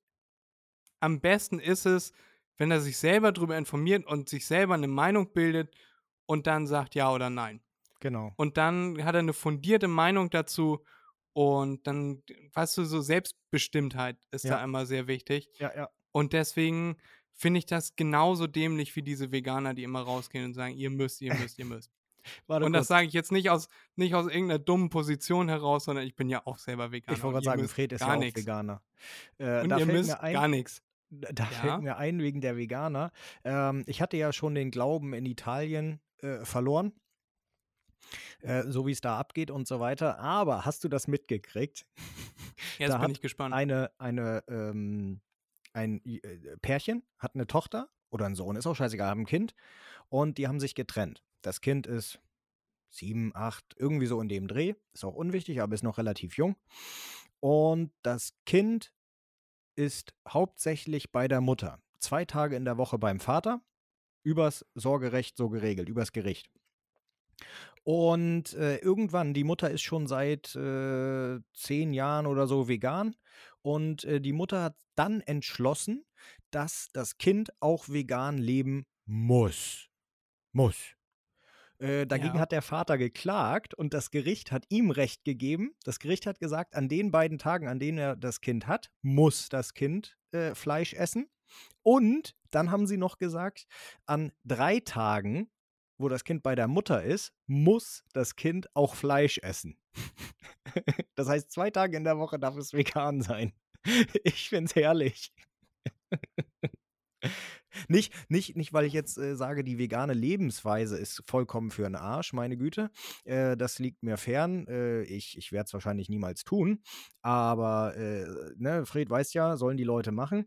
am besten ist es, wenn er sich selber darüber informiert und sich selber eine Meinung bildet und dann sagt ja oder nein. Genau. Und dann hat er eine fundierte Meinung dazu und dann, weißt du, so Selbstbestimmtheit ist Ja. da immer sehr wichtig. Ja, ja. Und deswegen finde ich das genauso dämlich wie diese Veganer, die immer rausgehen und sagen, ihr müsst, ihr müsst, ihr müsst. Warte Und das kurz. sage ich jetzt nicht aus, nicht aus irgendeiner dummen Position heraus, sondern ich bin ja auch selber Veganer. Ich wollte gerade sagen, Fred ist ja auch nix. Veganer. Äh, Und da ihr müsst mir ein, gar nichts. Da Ja? fällt mir ein wegen der Veganer. Ähm, ich hatte ja schon den Glauben in Italien äh, verloren, äh, so wie es da abgeht und so weiter. Aber hast du das mitgekriegt? Jetzt Da bin ich gespannt. Eine, eine, ähm, ein äh, Pärchen hat eine Tochter oder einen Sohn, ist auch scheißegal, haben ein Kind und die haben sich getrennt. Das Kind ist sieben, acht, irgendwie so in dem Dreh. Ist auch unwichtig, aber ist noch relativ jung. Und das Kind ist hauptsächlich bei der Mutter. Zwei Tage in der Woche beim Vater. Übers Sorgerecht so geregelt, übers Gericht. Und äh, irgendwann, die Mutter ist schon seit äh, zehn Jahren oder so vegan. Und äh, die Mutter hat dann entschlossen, dass das Kind auch vegan leben muss. Muss. Äh, dagegen Ja. hat der Vater geklagt und das Gericht hat ihm Recht gegeben. Das Gericht hat gesagt, an den beiden Tagen, an denen er das Kind hat, muss das Kind äh, Fleisch essen. Und dann haben sie noch gesagt, an drei Tagen, wo das Kind bei der Mutter ist, muss das Kind auch Fleisch essen. das heißt, zwei Tage in der Woche darf es vegan sein. Ich find's herrlich. Nicht, nicht, nicht, weil ich jetzt äh, sage, die vegane Lebensweise ist vollkommen für einen Arsch, meine Güte. Äh, das liegt mir fern. Äh, ich ich werde es wahrscheinlich niemals tun. Aber, äh, ne, Fred weiß ja, sollen die Leute machen.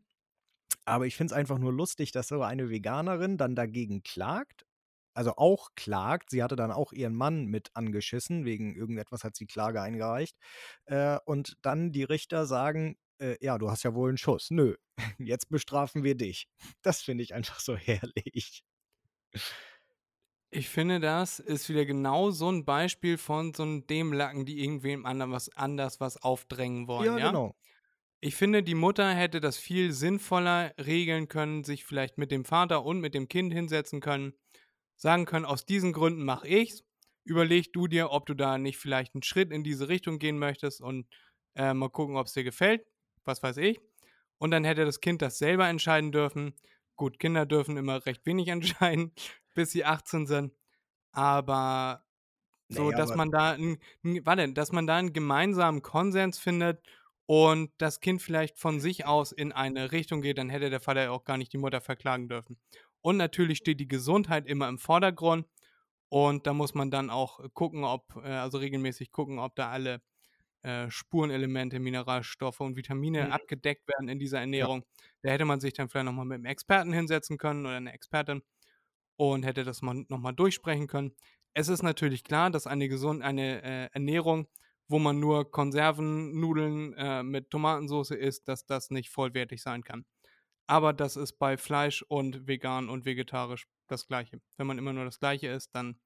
Aber ich finde es einfach nur lustig, dass so eine Veganerin dann dagegen klagt. Also auch klagt. Sie hatte dann auch ihren Mann mit angeschissen. Wegen irgendetwas hat sie Klage eingereicht. Äh, und dann die Richter sagen, äh, ja, du hast ja wohl einen Schuss. Nö, jetzt bestrafen wir dich. Das finde ich einfach so herrlich. Ich finde, das ist wieder genau so ein Beispiel von so einem Dämlacken, die irgendwem anderen was anders was aufdrängen wollen. Ja, genau. Ich finde, die Mutter hätte das viel sinnvoller regeln können, sich vielleicht mit dem Vater und mit dem Kind hinsetzen können, sagen können, aus diesen Gründen mache ich's. Überleg du dir, ob du da nicht vielleicht einen Schritt in diese Richtung gehen möchtest und äh, mal gucken, ob es dir gefällt. Was weiß ich. Und dann hätte das Kind das selber entscheiden dürfen. Gut, Kinder dürfen immer recht wenig entscheiden, bis sie 18 sind. Aber so, Naja, dass aber- man da, ein, warte, dass man da einen gemeinsamen Konsens findet und das Kind vielleicht von sich aus in eine Richtung geht, dann hätte der Vater ja auch gar nicht die Mutter verklagen dürfen. Und natürlich steht die Gesundheit immer im Vordergrund und da muss man dann auch gucken, ob, äh, also regelmäßig gucken, ob da alle äh, Spurenelemente, Mineralstoffe und Vitamine Mhm. abgedeckt werden in dieser Ernährung. Da hätte man sich dann vielleicht nochmal mit einem Experten hinsetzen können oder einer Expertin und hätte das mal nochmal durchsprechen können. Es ist natürlich klar, dass eine, gesund, eine äh, Ernährung, wo man nur Konservennudeln äh, mit Tomatensauce isst, dass das nicht vollwertig sein kann. Aber das ist bei Fleisch und vegan und vegetarisch das Gleiche. Wenn man immer nur das Gleiche isst, dann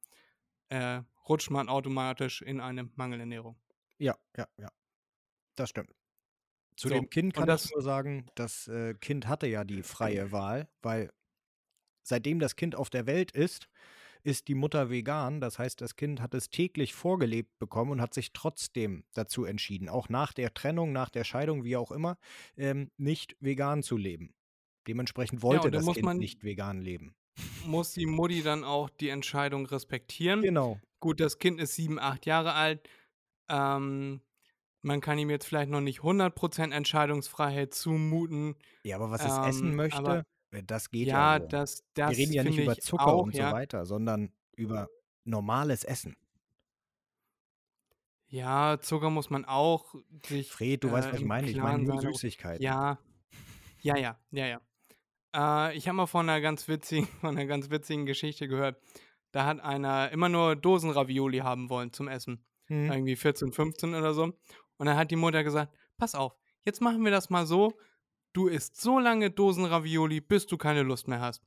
äh, rutscht man automatisch in eine Mangelernährung. Ja, ja, ja. Das stimmt. Zu So, dem Kind kann das- ich nur sagen, das äh, Kind hatte ja die freie Wahl, weil seitdem das Kind auf der Welt ist, ist die Mutter vegan. Das heißt, das Kind hat es täglich vorgelebt bekommen und hat sich trotzdem dazu entschieden, auch nach der Trennung, nach der Scheidung, wie auch immer, ähm, nicht vegan zu leben. Dementsprechend wollte dann das Kind man- nicht vegan leben. Muss die Mutti dann auch die Entscheidung respektieren? Genau. Gut, das Kind ist sieben, acht Jahre alt. Ähm, man kann ihm jetzt vielleicht noch nicht 100% Entscheidungsfreiheit zumuten. Ja, aber was es essen Ähm, möchte, aber äh, das geht ja. Ja, so. das, Wir das reden ja nicht über Zucker auch, und ja. so weiter, sondern über normales Essen. Ja, Zucker muss man auch sich Fred, du weißt, äh, was ich meine. Ich meine nur Süßigkeiten. Ja, ja, ja, ja, ja. Äh, ich habe mal von einer ganz witzigen, von einer ganz witzigen Geschichte gehört. Da hat einer immer nur Dosenravioli haben wollen zum Essen. Hm. Irgendwie 14, 15 oder so. Und dann hat die Mutter gesagt, pass auf, jetzt machen wir das mal so. Du isst so lange Dosenravioli, bis du keine Lust mehr hast.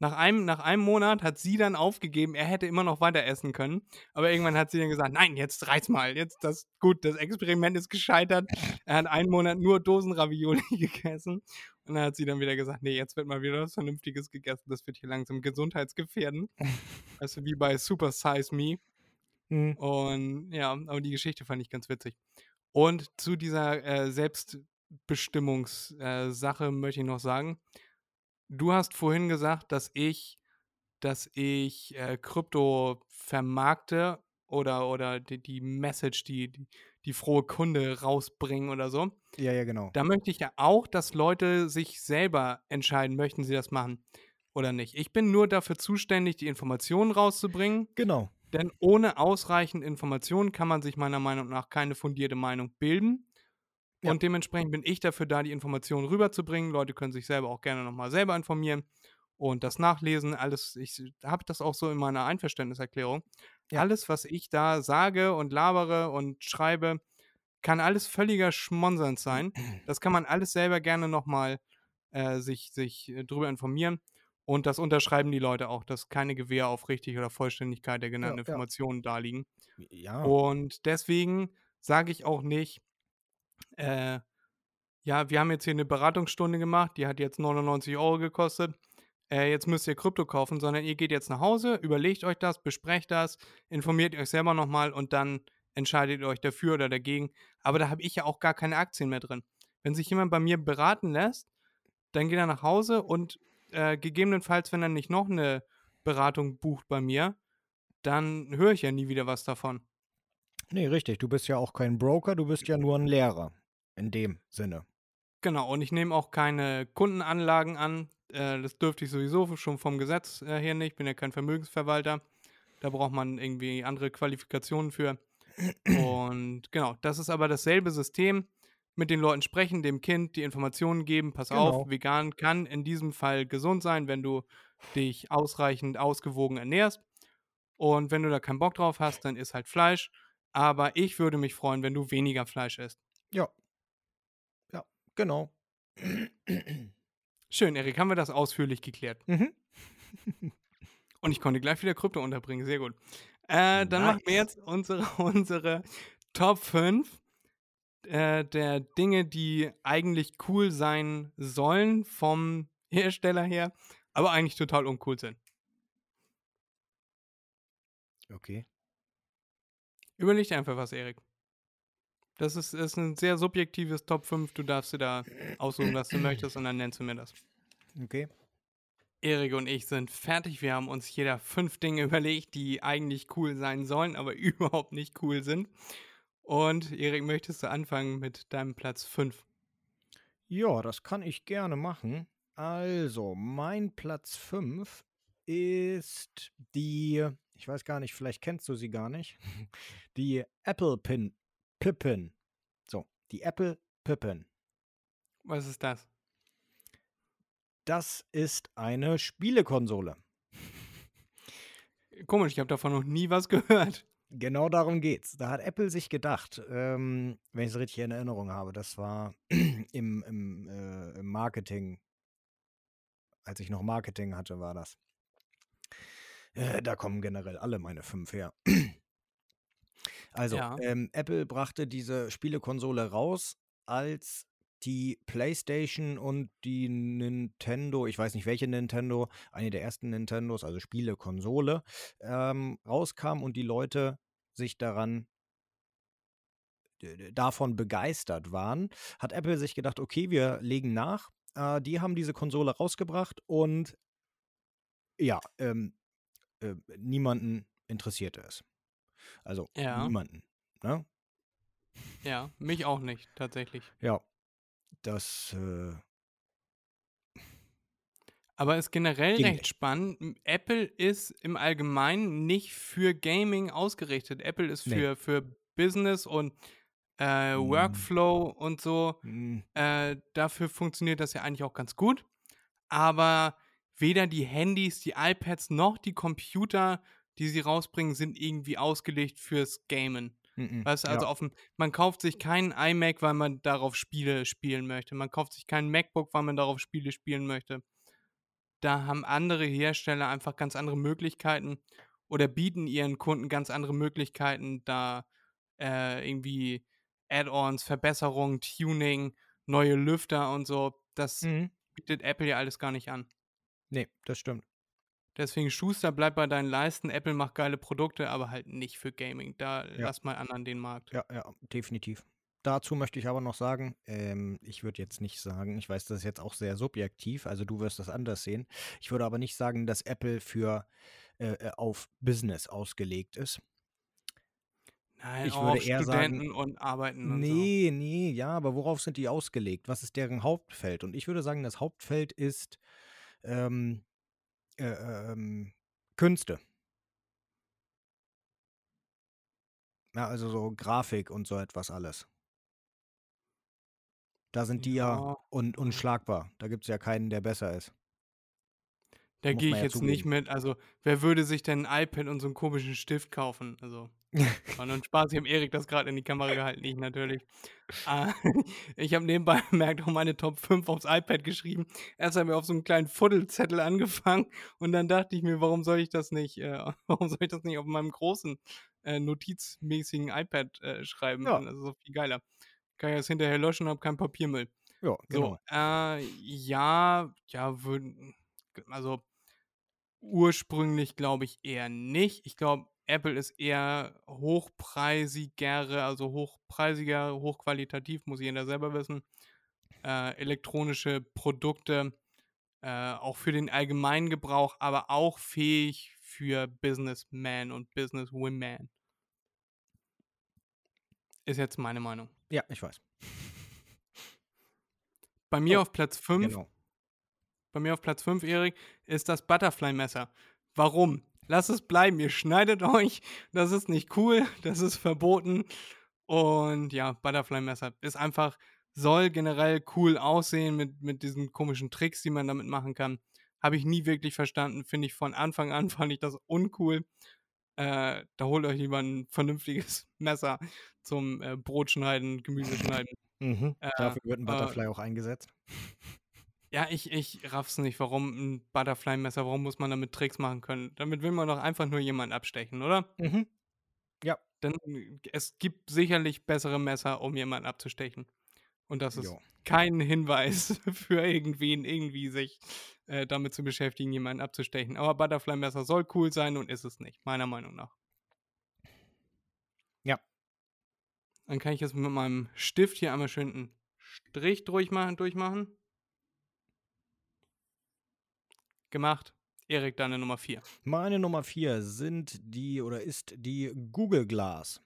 Nach einem, nach einem Monat hat sie dann aufgegeben, er hätte immer noch weiter essen können. Aber irgendwann hat sie dann gesagt, nein, jetzt reiß mal, jetzt das gut, das Experiment ist gescheitert. Er hat einen Monat nur Dosenravioli gegessen. Und dann hat sie dann wieder gesagt, nee, jetzt wird mal wieder was Vernünftiges gegessen. Das wird hier langsam gesundheitsgefährden. Also wie bei Super Size Me. Hm. Und ja, aber die Geschichte fand ich ganz witzig. Und zu dieser äh, Selbstbestimmungssache äh, möchte ich noch sagen, du hast vorhin gesagt, dass ich, dass ich äh, Krypto vermarkte oder, oder die, die Message, die, die, die frohe Kunde rausbringen oder so. Ja, ja, genau. Da möchte ich ja auch, dass Leute sich selber entscheiden, möchten sie das machen oder nicht. Ich bin nur dafür zuständig, die Informationen rauszubringen. Genau. Denn ohne ausreichend Informationen kann man sich meiner Meinung nach keine fundierte Meinung bilden. Ja. Und dementsprechend bin ich dafür da, die Informationen rüberzubringen. Leute können sich selber auch gerne nochmal selber informieren und das nachlesen. Alles, ich habe das auch so in meiner Einverständniserklärung. Ja. Alles, was ich da sage und labere und schreibe, kann alles völliger Schmonsens sein. Das kann man alles selber gerne nochmal äh, sich, sich äh, drüber informieren. Und das unterschreiben die Leute auch, dass keine Gewähr auf Richtig oder Vollständigkeit der genannten ja. Informationen da liegen. Ja. Und deswegen sage ich auch nicht, äh, ja, wir haben jetzt hier eine Beratungsstunde gemacht, die hat jetzt 99 Euro gekostet. Äh, jetzt müsst ihr Krypto kaufen, sondern ihr geht jetzt nach Hause, überlegt euch das, besprecht das, informiert euch selber nochmal und dann entscheidet ihr euch dafür oder dagegen. Aber da habe ich ja auch gar keine Aktien mehr drin. Wenn sich jemand bei mir beraten lässt, dann geht er nach Hause und äh, gegebenenfalls, wenn er nicht noch eine Beratung bucht bei mir, dann höre ich ja nie wieder was davon. Nee, richtig. Du bist ja auch kein Broker, du bist ja nur ein Lehrer. In dem Sinne. Genau, und ich nehme auch keine Kundenanlagen an. Äh, das dürfte ich sowieso schon vom Gesetz äh, her nicht. Ich bin ja kein Vermögensverwalter. Da braucht man irgendwie andere Qualifikationen für. Und genau, das ist aber dasselbe System. Mit den Leuten sprechen, dem Kind die Informationen geben. Pass Genau. auf, vegan kann in diesem Fall gesund sein, wenn du dich ausreichend ausgewogen ernährst. Und wenn du da keinen Bock drauf hast, dann isst halt Fleisch. Aber ich würde mich freuen, wenn du weniger Fleisch isst. Ja. Ja, genau. Schön, Erik, haben wir das ausführlich geklärt. mhm. Und ich konnte gleich wieder Krypto unterbringen. Sehr gut. Äh, dann machen wir Nice. jetzt unsere, unsere Top 5 äh, der Dinge, die eigentlich cool sein sollen vom Hersteller her, aber eigentlich total uncool sind. Okay. Überleg dir einfach was, Erik. Das ist, ist ein sehr subjektives Top 5. Du darfst dir da aussuchen, was du möchtest, und dann nennst du mir das. Okay. Erik und ich sind fertig. Wir haben uns jeder fünf Dinge überlegt, die eigentlich cool sein sollen, aber überhaupt nicht cool sind. Und Erik, möchtest du anfangen mit deinem Platz 5? Ja, das kann ich gerne machen. Also, mein Platz 5 ist die, ich weiß gar nicht, vielleicht kennst du sie gar nicht, die Apple Pin Pippin. So, die Apple Pippin. Was ist das? Das ist eine Spielekonsole. Komisch, ich habe davon noch nie was gehört. Genau darum geht's. Da hat Apple sich gedacht, ähm, wenn ich es richtig in Erinnerung habe, das war im, im, äh, im Marketing, als ich noch Marketing hatte, war das. Äh, da kommen generell alle meine fünf her. Also, Ja. ähm, Apple brachte diese Spielekonsole raus als die PlayStation und die Nintendo, ich weiß nicht welche Nintendo, eine der ersten Nintendos, also Spiele, Konsole, ähm, rauskam und die Leute sich daran davon begeistert waren, hat Apple sich gedacht, okay, wir legen nach. Äh, die haben diese Konsole rausgebracht und ja, ähm, äh, niemanden interessierte es. Also Ja. niemanden. Ne? Ja, mich auch nicht, tatsächlich. Ja, das äh, Aber ist generell recht spannend. Apple ist im Allgemeinen nicht für Gaming ausgerichtet. Apple ist Nee. für, für Business und äh, Mm. Workflow und so. mh, Äh, dafür funktioniert das ja eigentlich auch ganz gut. Aber weder die Handys, die iPads noch die Computer, die sie rausbringen, sind irgendwie ausgelegt fürs Gamen. Mh, Weißt du, also ja. auf dem, man kauft sich keinen iMac, weil man darauf Spiele spielen möchte. Man kauft sich keinen MacBook, weil man darauf Spiele spielen möchte. Da haben andere Hersteller einfach ganz andere Möglichkeiten oder bieten ihren Kunden ganz andere Möglichkeiten, da äh, irgendwie Add-ons, Verbesserungen, Tuning, neue Lüfter und so. Das Mhm. bietet Apple ja alles gar nicht an. Nee, das stimmt. Deswegen Schuster, bleib bei deinen Leisten. Apple macht geile Produkte, aber halt nicht für Gaming. Da Ja. lass mal anderen den Markt. Ja, ja, definitiv. Dazu möchte ich aber noch sagen, ähm, ich würde jetzt nicht sagen, ich weiß, das ist jetzt auch sehr subjektiv, also du wirst das anders sehen. Ich würde aber nicht sagen, dass Apple für äh, äh, auf Business ausgelegt ist. Nein, Ich würde eher sagen, Studenten und Arbeiten und so. Nee, nee, ja, aber worauf sind die ausgelegt? Was ist deren Hauptfeld? Und ich würde sagen, das Hauptfeld ist ähm, äh, ähm, Künste. Ja, also so Grafik und so etwas alles. Da sind die ja Ja, un ja. unschlagbar. Da gibt es ja keinen, der besser ist. Da gehe ich ja jetzt nicht zugeben. mit. Also, wer würde sich denn ein iPad und so einen komischen Stift kaufen? Also, war nur ein Spaß. Ich habe Erik das gerade in die Kamera gehalten, ich natürlich. Ah, ich habe nebenbei bemerkt auch meine Top 5 aufs iPad geschrieben. Erst haben wir auf so einem kleinen Fuddelzettel angefangen und dann dachte ich mir, warum soll ich das nicht, äh, warum soll ich das nicht auf meinem großen, äh, notizmäßigen iPad äh, schreiben? Ja, Das ist so viel geiler. Kann ich das hinterher löschen und habe keinen Papiermüll. ja, So, genau. äh, ja, ja, würden, also ursprünglich glaube ich eher nicht. Ich glaube, Apple ist eher hochpreisigere, also hochpreisiger, hochqualitativ, muss jeder selber wissen. Äh, elektronische Produkte, äh, auch für den allgemeinen Gebrauch, aber auch fähig für Businessmen und Businesswomen. Ist jetzt meine Meinung. Ja, ich weiß. Bei mir Oh, auf Platz 5 genau. Bei mir auf Platz 5, Erik, ist das Butterfly-Messer. Warum? Lasst es bleiben, ihr schneidet euch. Das ist nicht cool, das ist verboten. Und ja, Butterfly-Messer ist einfach, soll generell cool aussehen mit, mit diesen komischen Tricks, die man damit machen kann. Habe ich nie wirklich verstanden. Finde ich von Anfang an, fand ich das uncool. Äh, da holt euch lieber ein vernünftiges Messer zum äh, Brotschneiden, Gemüse schneiden. Mhm. Äh, Dafür wird ein äh, Butterfly auch eingesetzt. Ja, ich, ich raff's nicht. Warum ein Butterfly-Messer? Warum muss man damit Tricks machen können? Damit will man doch einfach nur jemanden abstechen, oder? Mhm. Ja, Denn es gibt sicherlich bessere Messer, um jemanden abzustechen. Und das ist jo. kein Hinweis für irgendwen, irgendwie sich äh, damit zu beschäftigen, jemanden abzustechen. Aber Butterfly-Messer soll cool sein und ist es nicht, meiner Meinung nach. Ja. Dann kann ich jetzt mit meinem Stift hier einmal schön einen Strich durchmachen. durchmachen. Gemacht. Erik, deine Nummer 4. Meine Nummer 4 sind die oder ist die Google Glass.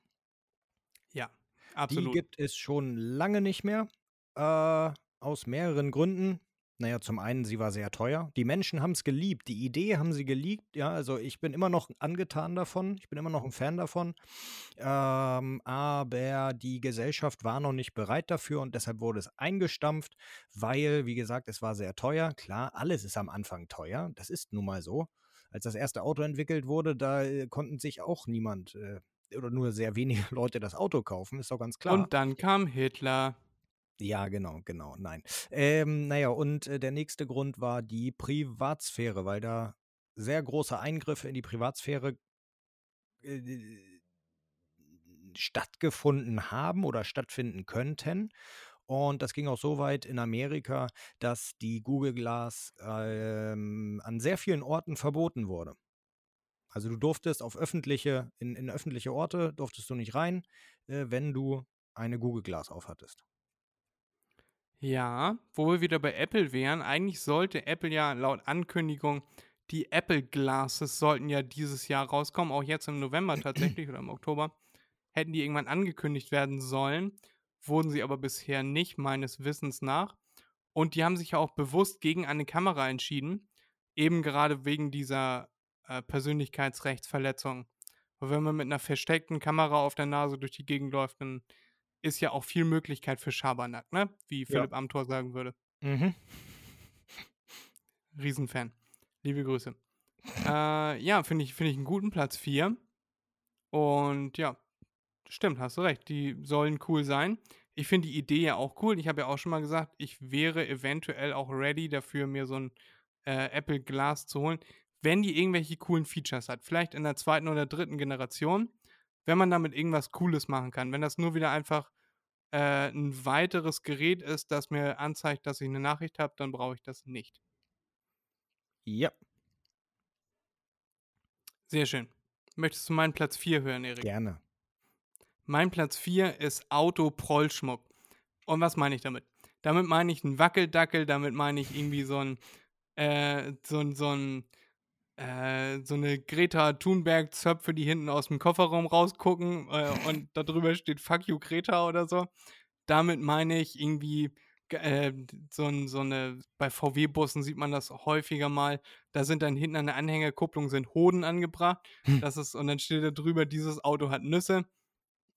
Ja, Die absolut. gibt es schon lange nicht mehr. Äh, aus mehreren Gründen. Naja, zum einen, sie war sehr teuer. Die Menschen haben es geliebt. Die Idee haben sie geliebt. Ja, also ich bin immer noch angetan davon. Ich bin immer noch ein Fan davon. Ähm, aber die Gesellschaft war noch nicht bereit dafür und deshalb wurde es eingestampft, weil, wie gesagt, es war sehr teuer. Klar, alles ist am Anfang teuer. Das ist nun mal so. Als das erste Auto entwickelt wurde, da äh, konnten sich auch niemand äh, oder nur sehr wenige Leute das Auto kaufen, ist doch ganz klar. Und dann kam Hitler. Ja, genau, genau, nein. Ähm, naja, und äh, der nächste Grund war die Privatsphäre, weil da sehr große Eingriffe in die Privatsphäre äh, stattgefunden haben oder stattfinden könnten. Und das ging auch so weit in Amerika, dass die Google Glass ähm, an sehr vielen Orten verboten wurde. Also du durftest auf öffentliche, in, in öffentliche Orte durftest du nicht rein, äh, wenn du eine Google Glass aufhattest. Ja, wo wir wieder bei Apple wären, eigentlich sollte Apple ja laut Ankündigung die Apple Glasses sollten ja dieses Jahr rauskommen, auch jetzt im November tatsächlich oder im Oktober. Hätten die irgendwann angekündigt werden sollen, wurden sie aber bisher nicht, meines Wissens nach. Und die haben sich ja auch bewusst gegen eine Kamera entschieden, eben gerade wegen dieser äh, Persönlichkeitsrechtsverletzung. Weil wenn man mit einer versteckten Kamera auf der Nase durch die Gegend läuft, dann ist ja auch viel Möglichkeit für Schabernack, ne? Wie Philipp ja. Amthor sagen würde. Mhm. Riesenfan. Liebe Grüße. äh, ja, finde ich, find ich einen guten Platz 4. Und ja, stimmt, hast du recht. Die sollen cool sein. Ich finde die Idee ja auch cool. Ich habe ja auch schon mal gesagt, ich wäre eventuell auch ready dafür, mir so ein äh, Apple Glass zu holen, wenn die irgendwelche coolen Features hat. Vielleicht in der zweiten oder dritten Generation, wenn man damit irgendwas Cooles machen kann. Wenn das nur wieder einfach äh, ein weiteres Gerät ist, das mir anzeigt, dass ich eine Nachricht habe, dann brauche ich das nicht. Ja. Sehr schön. Möchtest du meinen Platz 4 hören, Erik? Gerne. Mein Platz 4 ist Auto-Prollschmuck. Und was meine ich damit? Damit meine ich einen Wackeldackel, damit meine ich irgendwie so ein, äh, so ein, so ein, äh, so eine Greta Thunberg-Zöpfe, die hinten aus dem Kofferraum rausgucken äh, und darüber steht Fuck you Greta oder so. Damit meine ich irgendwie äh, so, so eine, bei VW-Bussen sieht man das häufiger mal, da sind dann hinten an der Anhängerkupplung sind Hoden angebracht. Hm. Das ist, und dann steht da drüber, dieses Auto hat Nüsse.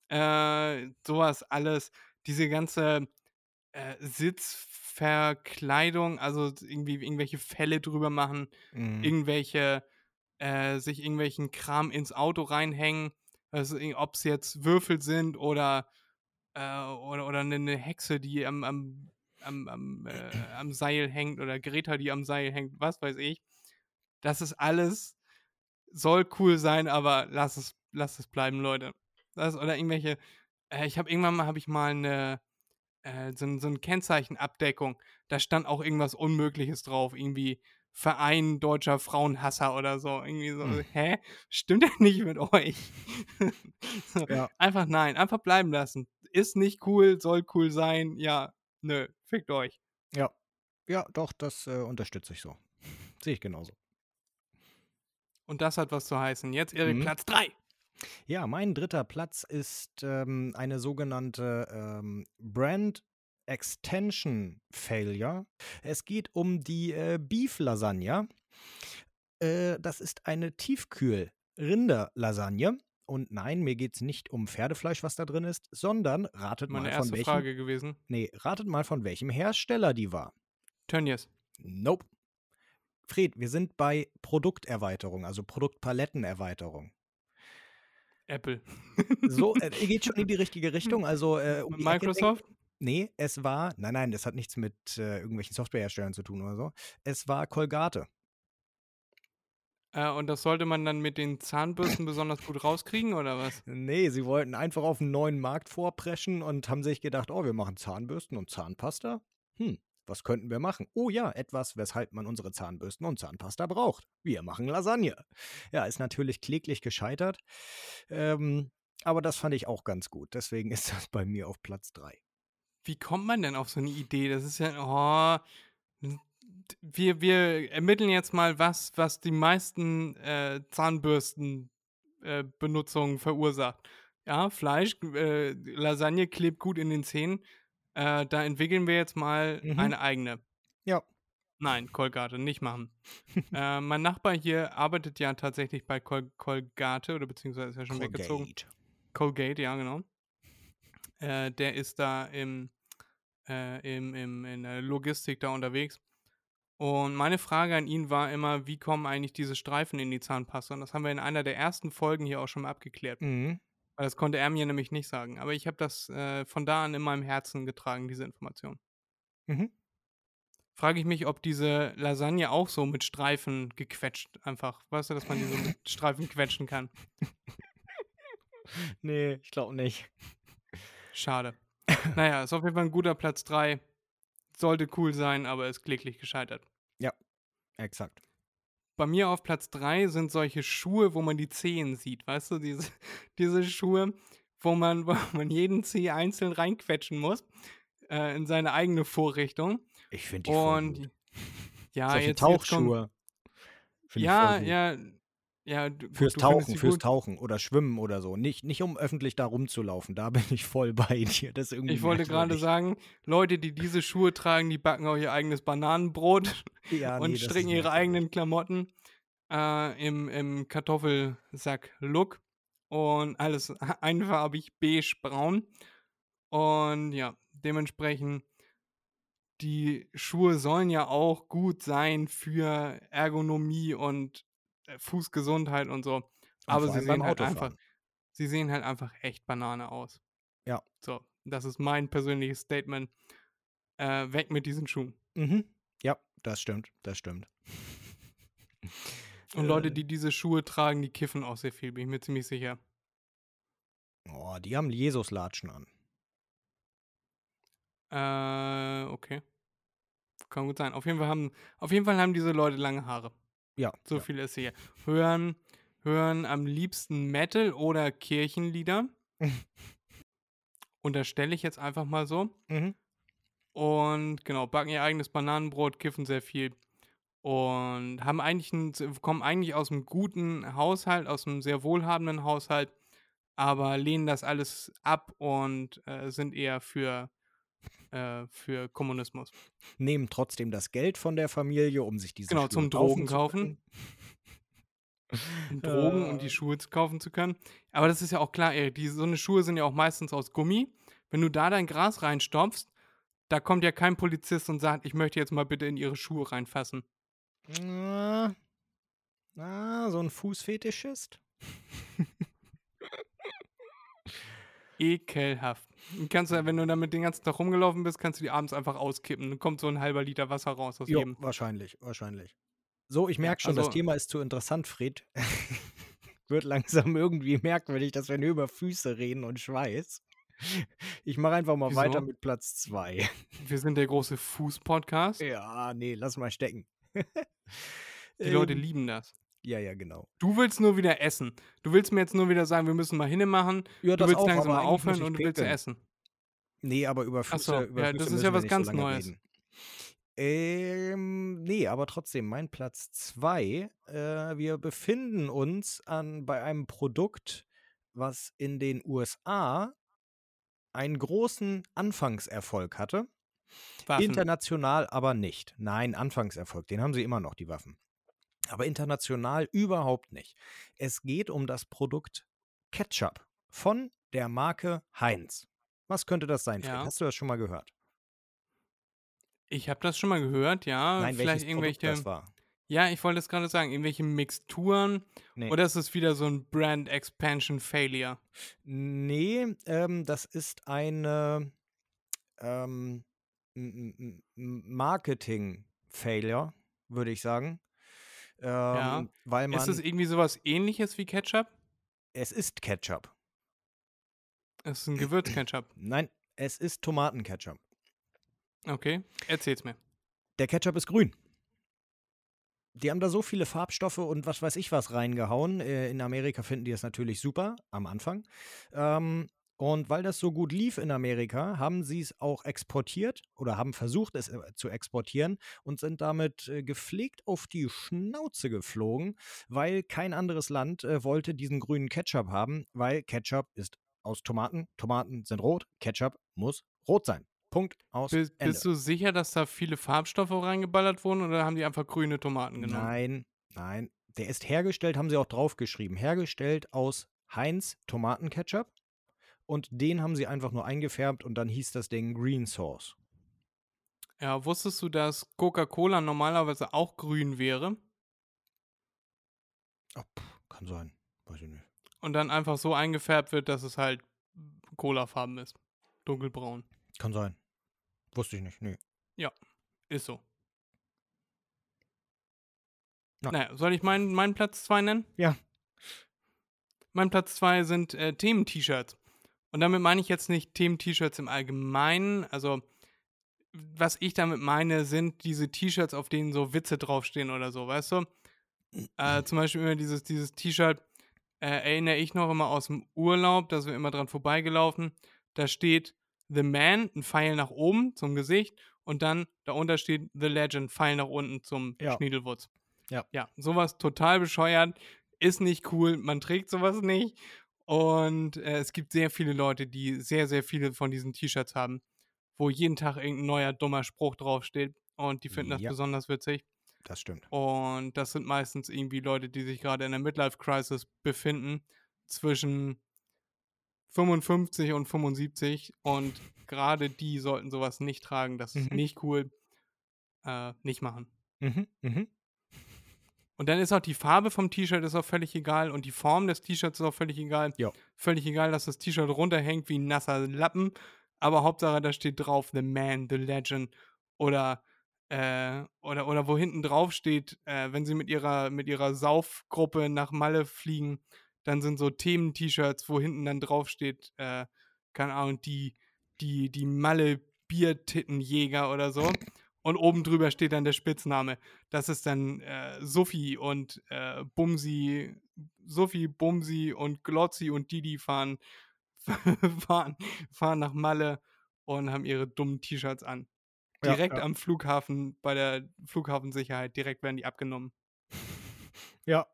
Äh, sowas alles, diese ganze äh, Sitzverkleidung, also irgendwie irgendwelche Fälle drüber machen, mhm. irgendwelche, äh, sich irgendwelchen Kram ins Auto reinhängen, also, ob es jetzt Würfel sind oder, äh, oder, oder eine ne Hexe, die am, am am, am, äh, am Seil hängt oder Greta, die am Seil hängt, was weiß ich. Das ist alles, soll cool sein, aber lass es, lass es bleiben, Leute. Das, oder irgendwelche, äh, ich habe irgendwann mal, habe ich mal eine, äh, so, so eine Kennzeichenabdeckung, da stand auch irgendwas Unmögliches drauf, irgendwie Verein deutscher Frauenhasser oder so. Irgendwie so, hm. hä? Stimmt ja nicht mit euch. so, ja. Einfach nein, einfach bleiben lassen. Ist nicht cool, soll cool sein, ja, nö, fickt euch. Ja. Ja, doch, das äh, unterstütze ich so. Sehe ich genauso. Und das hat was zu heißen. Jetzt Erik, mhm. Platz 3. Ja, mein dritter Platz ist ähm, eine sogenannte ähm, Brand Extension Failure. Es geht um die äh, Beef Lasagne. Äh, das ist eine Tiefkühl-Rinder-Lasagne. Und nein, mir geht es nicht um Pferdefleisch, was da drin ist, sondern ratet Meine mal von welchem. Frage gewesen. Nee, ratet mal von welchem Hersteller die war. Tönnies. Nope. Fred, wir sind bei Produkterweiterung, also Produktpalettenerweiterung. Apple. so, äh, ihr geht schon in die richtige Richtung. Also äh, um Microsoft? Nee, es war, nein, nein, das hat nichts mit äh, irgendwelchen Softwareherstellern zu tun oder so. Es war Colgate. Äh, und das sollte man dann mit den Zahnbürsten besonders gut rauskriegen, oder was? Nee, sie wollten einfach auf einen neuen Markt vorpreschen und haben sich gedacht, oh, wir machen Zahnbürsten und Zahnpasta. Hm, was könnten wir machen? Oh ja, etwas, weshalb man unsere Zahnbürsten und Zahnpasta braucht. Wir machen Lasagne. Ja, ist natürlich kläglich gescheitert. Ähm, aber das fand ich auch ganz gut. Deswegen ist das bei mir auf Platz 3. Wie kommt man denn auf so eine Idee? Das ist ja, oh, wir, wir ermitteln jetzt mal, was, was die meisten äh, Zahnbürstenbenutzungen äh, verursacht. Ja, Fleisch, äh, Lasagne klebt gut in den Zähnen. Äh, da entwickeln wir jetzt mal mhm. eine eigene. Ja. Nein, Colgate, nicht machen. äh, mein Nachbar hier arbeitet ja tatsächlich bei Col Colgate oder beziehungsweise ist ja schon Colgate. weggezogen. Colgate, ja, genau. Äh, der ist da im, äh, im, im, in der Logistik da unterwegs. Und meine Frage an ihn war immer, wie kommen eigentlich diese Streifen in die Zahnpasta? Und das haben wir in einer der ersten Folgen hier auch schon mal abgeklärt. Mhm. Weil das konnte er mir nämlich nicht sagen. Aber ich habe das äh, von da an in meinem Herzen getragen, diese Information. Mhm. Frage ich mich, ob diese Lasagne auch so mit Streifen gequetscht einfach. Weißt du, dass man die so mit Streifen quetschen kann? nee, ich glaube nicht. Schade. naja, ist auf jeden Fall ein guter Platz 3. Sollte cool sein, aber ist kläglich gescheitert. Exakt. Bei mir auf Platz 3 sind solche Schuhe, wo man die Zehen sieht. Weißt du, diese, diese Schuhe, wo man, wo man jeden Zeh einzeln reinquetschen muss. Äh, in seine eigene Vorrichtung. Ich finde die Und gut. ja, Solche jetzt, jetzt kommt, Tauchschuhe. Find ich Ja, ja, ja. du- Fürs du Tauchen, fürs gut. Tauchen oder Schwimmen oder so. Nicht, nicht um öffentlich da rumzulaufen. Da bin ich voll bei dir. Das irgendwie Ich wollte gerade sagen, Leute, die diese Schuhe tragen, die backen auch ihr eigenes Bananenbrot ja, und nee, stricken ihre eigenen Klamotten äh, im, im Kartoffelsack-Look. Und alles einfarbig beige-braun. Und ja, dementsprechend, die Schuhe sollen ja auch gut sein für Ergonomie und Fußgesundheit und so. Und Aber vor sie sehen halt einfach, sie sehen halt einfach echt Banane aus. Ja. So, das ist mein persönliches Statement. Äh, weg mit diesen Schuhen. Mhm. Ja, das stimmt. Das stimmt. Und Leute, Äh. die diese Schuhe tragen, die kiffen auch sehr viel, bin ich mir ziemlich sicher. Oh, die haben Jesus-Latschen an. Äh, okay. Kann gut sein. Auf jeden Fall haben, auf jeden Fall haben diese Leute lange Haare. Ja. So ja. viel ist hier. Hören, hören am liebsten Metal oder Kirchenlieder. Unterstelle ich jetzt einfach mal so. Mhm. Und genau, backen ihr eigenes Bananenbrot, kiffen sehr viel. Und haben eigentlich einen, kommen eigentlich aus einem guten Haushalt, aus einem sehr wohlhabenden Haushalt, aber lehnen das alles ab und äh, sind eher für, äh, für Kommunismus. Nehmen trotzdem das Geld von der Familie, um sich diese Genau, Schuhe zum Drogen zu kaufen. Um Drogen, um Äh. die Schuhe zu kaufen zu können. Aber das ist ja auch klar, Erik, die, so eine Schuhe sind ja auch meistens aus Gummi. Wenn du da dein Gras reinstopfst, da kommt ja kein Polizist und sagt, ich möchte jetzt mal bitte in ihre Schuhe reinfassen. Na, na, so ein Fußfetischist? Ekelhaft. Kannst du, wenn du damit den ganzen Tag rumgelaufen bist, kannst du die abends einfach auskippen. Dann kommt so ein halber Liter Wasser raus aus Jo, jedem. wahrscheinlich, wahrscheinlich. So, ich merke schon, das also- Thema ist zu interessant, Fred. Wird langsam irgendwie merkwürdig, dass wir nur über Füße reden und Schweiß. Ich mache einfach mal Wieso? weiter mit Platz zwei. Wir sind der große Fuß-Podcast. Ja, nee, lass mal stecken. Die Leute Ähm, lieben das. Ja, ja, genau. Du willst nur wieder essen. Du willst mir jetzt nur wieder sagen, wir müssen mal hinne machen. Ja, Du willst auch, langsam mal aufhören und du willst essen. Nee, aber über Füße, so, über ja, Füße das ist ja was ganz so Neues. reden. Ähm, nee, aber trotzdem, mein Platz zwei. Äh, wir befinden uns an, bei einem Produkt, was in den USA einen großen Anfangserfolg hatte. Waffen. International aber nicht. Nein, Anfangserfolg, den haben sie immer noch, die Waffen. Aber international überhaupt nicht. Es geht um das Produkt Ketchup von der Marke Heinz. Was könnte das sein, Fred? Ja. Hast du das schon mal gehört? ich habe das schon mal gehört, ja. Nein, Vielleicht irgendwelche. Produkt das war. Ja, ich wollte es gerade sagen, irgendwelche Mixturen. Nee. Oder ist es wieder so ein Brand Expansion Failure? Nee, ähm, das ist eine ähm, m- m- m- Marketing-Failure, würde ich sagen. Ähm, Ja. Weil man. Ist es irgendwie sowas ähnliches wie Ketchup? es ist Ketchup. Es ist ein Gewürzketchup. Nein, es ist Tomatenketchup. Okay, erzähl's mir. Der Ketchup ist grün. Die haben da so viele Farbstoffe und was weiß ich was reingehauen. Äh, In Amerika finden die das natürlich super am Anfang. Ähm, und weil das so gut lief in Amerika, haben sie es auch exportiert oder haben versucht, es äh, zu exportieren und sind damit äh, gepflegt auf die Schnauze geflogen, weil kein anderes Land äh, wollte diesen grünen Ketchup haben, weil Ketchup ist aus Tomaten. Tomaten sind rot. Ketchup muss rot sein. Punkt aus. Bist, Ende. bist du sicher, dass da viele Farbstoffe reingeballert wurden oder haben die einfach grüne Tomaten genommen? Nein, nein. Der ist hergestellt, haben sie auch draufgeschrieben. Hergestellt aus Heinz Tomatenketchup. Und den haben sie einfach nur eingefärbt und dann hieß das Ding Green Sauce. Ja, wusstest du, dass Coca-Cola normalerweise auch grün wäre Oh, kann sein. Weiß ich nicht. und dann einfach so eingefärbt wird, dass es halt Cola-Farben ist? Dunkelbraun. Kann sein. Wusste ich nicht. Nee. Ist so. Na. Naja, soll ich meinen, meinen Platz 2 nennen? Ja. Mein Platz 2 sind äh, Themen-T-Shirts. Und damit meine ich jetzt nicht Themen-T-Shirts im Allgemeinen. Also, was ich damit meine, sind diese T-Shirts, auf denen so Witze draufstehen oder so, weißt du? Äh, zum Beispiel immer dieses, dieses T-Shirt, äh, erinnere ich noch immer aus dem Urlaub, da sind wir immer dran vorbeigelaufen. Da steht The Man, ein Pfeil nach oben zum Gesicht und dann darunter steht The Legend, Pfeil nach unten zum Ja. Schniedelwurz. Ja. Ja, sowas total bescheuert, ist nicht cool, man trägt sowas nicht. Und äh, es gibt sehr viele Leute, die sehr, sehr viele von diesen T-Shirts haben, wo jeden Tag irgendein neuer dummer Spruch draufsteht. Und die finden das Ja. besonders witzig. Das stimmt. Und das sind meistens irgendwie Leute, die sich gerade in der Midlife-Crisis befinden, zwischen 55 und 75. Und gerade die sollten sowas nicht tragen. Das ist Mhm. nicht cool. Äh, nicht machen. Mhm, mhm. Und dann ist auch die Farbe vom T-Shirt ist auch völlig egal und die Form des T-Shirts ist auch völlig egal. Ja. Völlig egal, dass das T-Shirt runterhängt wie ein nasser Lappen. Aber Hauptsache, da steht drauf The Man, The Legend. Oder, äh, oder, oder wo hinten drauf steht, äh, wenn sie mit ihrer, mit ihrer Saufgruppe nach Malle fliegen, dann sind so Themen-T-Shirts, wo hinten dann drauf steht, äh, keine Ahnung, die, die, die Malle Biertittenjäger oder so. Und oben drüber steht dann der Spitzname. Das ist dann äh, Sophie und äh, Bumsi, Sophie, Bumsi und Glotzi und Didi fahren, fahren, fahren nach Malle und haben ihre dummen T-Shirts an. Ja, Direkt ja. am Flughafen, bei der Flughafensicherheit, direkt werden die abgenommen. Ja.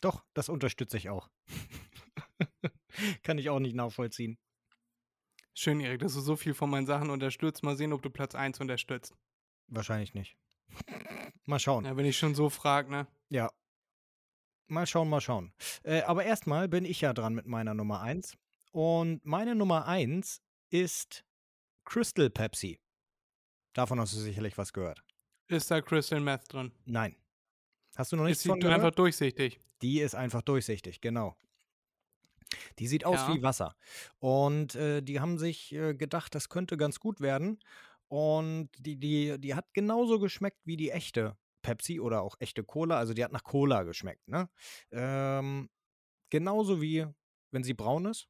Doch, das unterstütze ich auch. Kann ich auch nicht nachvollziehen. Schön, Erik, dass du so viel von meinen Sachen unterstützt. Mal sehen, ob du Platz 1 unterstützt. Wahrscheinlich nicht. Mal schauen. Ja, wenn ich schon so frage, ne? Ja. Mal schauen, mal schauen. Äh, aber erstmal bin ich ja dran mit meiner Nummer 1. Und meine Nummer 1 ist Crystal Pepsi. Davon hast du sicherlich was gehört. Ist da Crystal Meth drin? Nein. Hast du noch nichts Ist sie von gehört? einfach durchsichtig? Die ist einfach durchsichtig, genau. Die sieht aus Ja. wie Wasser. Und äh, die haben sich äh, gedacht, das könnte ganz gut werden. Und die, die, die hat genauso geschmeckt wie die echte Pepsi oder auch echte Cola. Also die hat nach Cola geschmeckt, ne? Ähm, genauso wie wenn sie braun ist.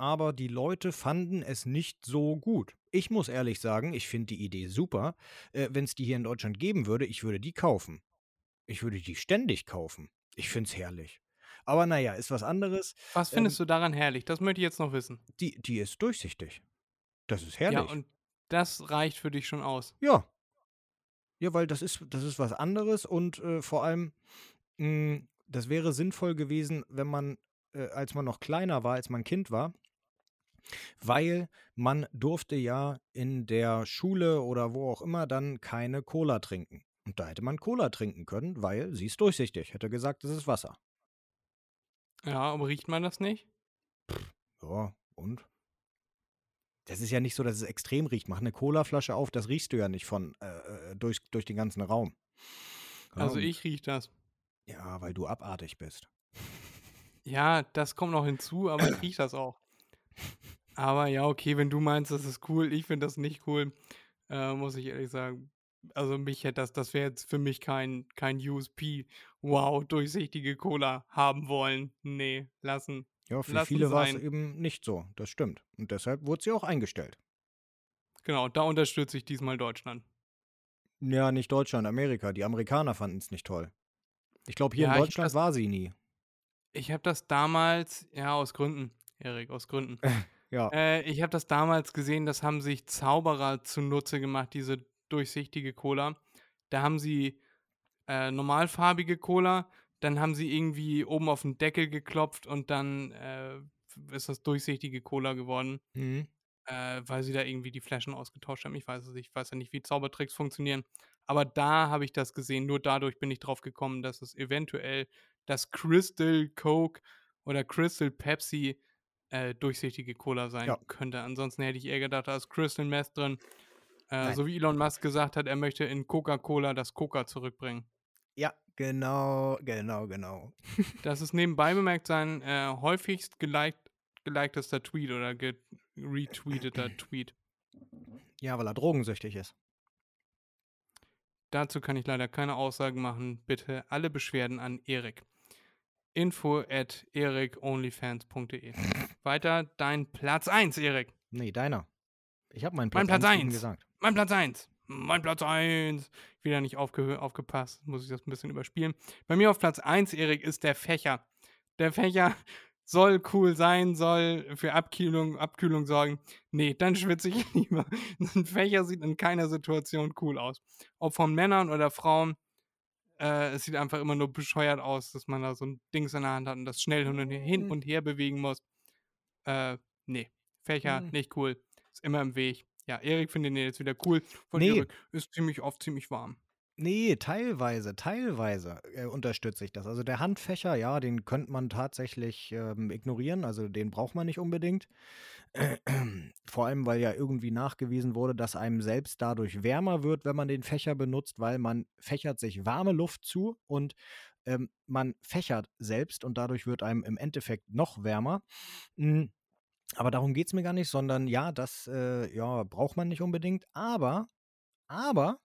Aber die Leute fanden es nicht so gut. Ich muss ehrlich sagen, ich finde die Idee super. Äh, wenn es die hier in Deutschland geben würde, ich würde die kaufen. Ich würde die ständig kaufen. Ich finde es herrlich. Aber naja, ist was anderes. Was findest du daran herrlich? Das möchte ich jetzt noch wissen. Die, die ist durchsichtig. Das ist herrlich. Ja, und das reicht für dich schon aus. Ja. Ja, weil das ist, das ist was anderes und äh, vor allem, mh, das wäre sinnvoll gewesen, wenn man, äh, als man noch kleiner war, als man Kind war, weil man durfte ja in der Schule oder wo auch immer dann keine Cola trinken. Und da hätte man Cola trinken können, weil sie ist durchsichtig. Hätte gesagt, das ist Wasser. Ja, aber riecht man das nicht? Ja, und? Das ist ja nicht so, dass es extrem riecht. Mach eine Colaflasche auf, das riechst du ja nicht von äh, äh, durch, durch den ganzen Raum. Ja, Also ich riech das. Ja, weil du abartig bist. Ja, das kommt noch hinzu, aber ich riech das auch. Aber ja, okay, wenn du meinst, das ist cool, ich finde das nicht cool, äh, muss ich ehrlich sagen. Also mich hätte das, das wäre jetzt für mich kein, kein USP. Wow, durchsichtige Cola haben wollen. Nee, lassen. Ja, für Lassen viele war es eben nicht so. Das stimmt. Und deshalb wurde sie auch eingestellt. Genau, da unterstütze ich diesmal Deutschland. Ja, nicht Deutschland, Amerika. Die Amerikaner fanden es nicht toll. Ich glaube, hier Ja, in Deutschland das- war sie nie. Ich habe das damals, ja, aus Gründen, Erik, aus Gründen. Ja. Äh, ich habe das damals gesehen, das haben sich Zauberer zunutze gemacht, diese durchsichtige Cola. Da haben sie äh, normalfarbige Cola, dann haben sie irgendwie oben auf den Deckel geklopft und dann äh, ist das durchsichtige Cola geworden, Mhm. äh, weil sie da irgendwie die Flaschen ausgetauscht haben. Ich weiß es nicht, ich weiß ja nicht, wie Zaubertricks funktionieren. Aber da habe ich das gesehen. Nur dadurch bin ich drauf gekommen, dass es eventuell das Crystal Coke oder Crystal Pepsi äh, durchsichtige Cola sein Ja. könnte. Ansonsten hätte ich eher gedacht, da ist Crystal Meth drin. Äh, so wie Elon Musk gesagt hat, er möchte in Coca-Cola das Coca zurückbringen. Ja, genau, genau, genau. Das ist nebenbei bemerkt sein äh, häufigst geliked, gelikedester Tweet oder retweeteter Tweet. Ja, weil er drogensüchtig ist. Dazu kann ich leider keine Aussagen machen. Bitte alle Beschwerden an Erik. info at ericonlyfans.de. Weiter dein Platz 1, Erik. Nee, deiner. Ich habe meinen Mein Platz, Platz 1 eben eins. gesagt. Mein Platz 1. Mein Platz 1. Wieder nicht aufge aufgepasst, muss ich das ein bisschen überspielen. Bei mir auf Platz 1, Erik, ist der Fächer. Der Fächer soll cool sein, soll für Abkühlung, Abkühlung sorgen. Nee, dann schwitze ich lieber. Ein Fächer sieht in keiner Situation cool aus. Ob von Männern oder Frauen. Äh, es sieht einfach immer nur bescheuert aus, dass man da so ein Dings in der Hand hat und das schnell hin und her, hin und her bewegen muss. Äh, nee. Fächer, Hm. nicht cool. Ist immer im Weg. Ja, Erik findet den jetzt wieder cool. Von Nee. Erik ist ziemlich oft ziemlich warm. Nee, teilweise, teilweise äh, unterstütze ich das. Also der Handfächer, ja, den könnte man tatsächlich ähm, ignorieren, also den braucht man nicht unbedingt. Vor allem, weil ja irgendwie nachgewiesen wurde, dass einem selbst dadurch wärmer wird, wenn man den Fächer benutzt, weil man fächert sich warme Luft zu und ähm, man fächert selbst und dadurch wird einem im Endeffekt noch wärmer. Mm, Aber darum geht es mir gar nicht, sondern ja, das äh, ja, braucht man nicht unbedingt. Aber, aber,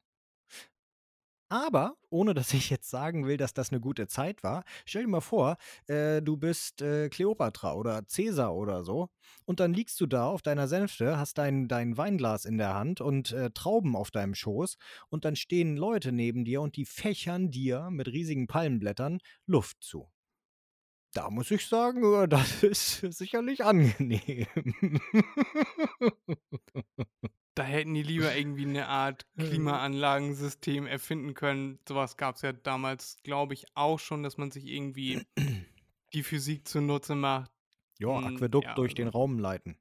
aber, ohne dass ich jetzt sagen will, dass das eine gute Zeit war, stell dir mal vor, äh, du bist äh, Kleopatra oder Cäsar oder so und dann liegst du da auf deiner Sänfte, hast dein, dein Weinglas in der Hand und äh, Trauben auf deinem Schoß und dann stehen Leute neben dir und die fächern dir mit riesigen Palmenblättern Luft zu. Da muss ich sagen, äh, das ist sicherlich angenehm. Da hätten die lieber irgendwie eine Art. Klimaanlagensystem erfinden können. Sowas gab es ja damals, glaube ich, auch schon, dass man sich irgendwie die Physik zunutze macht. ja, Mm, Aquädukt ja, durch den also- Raum leiten.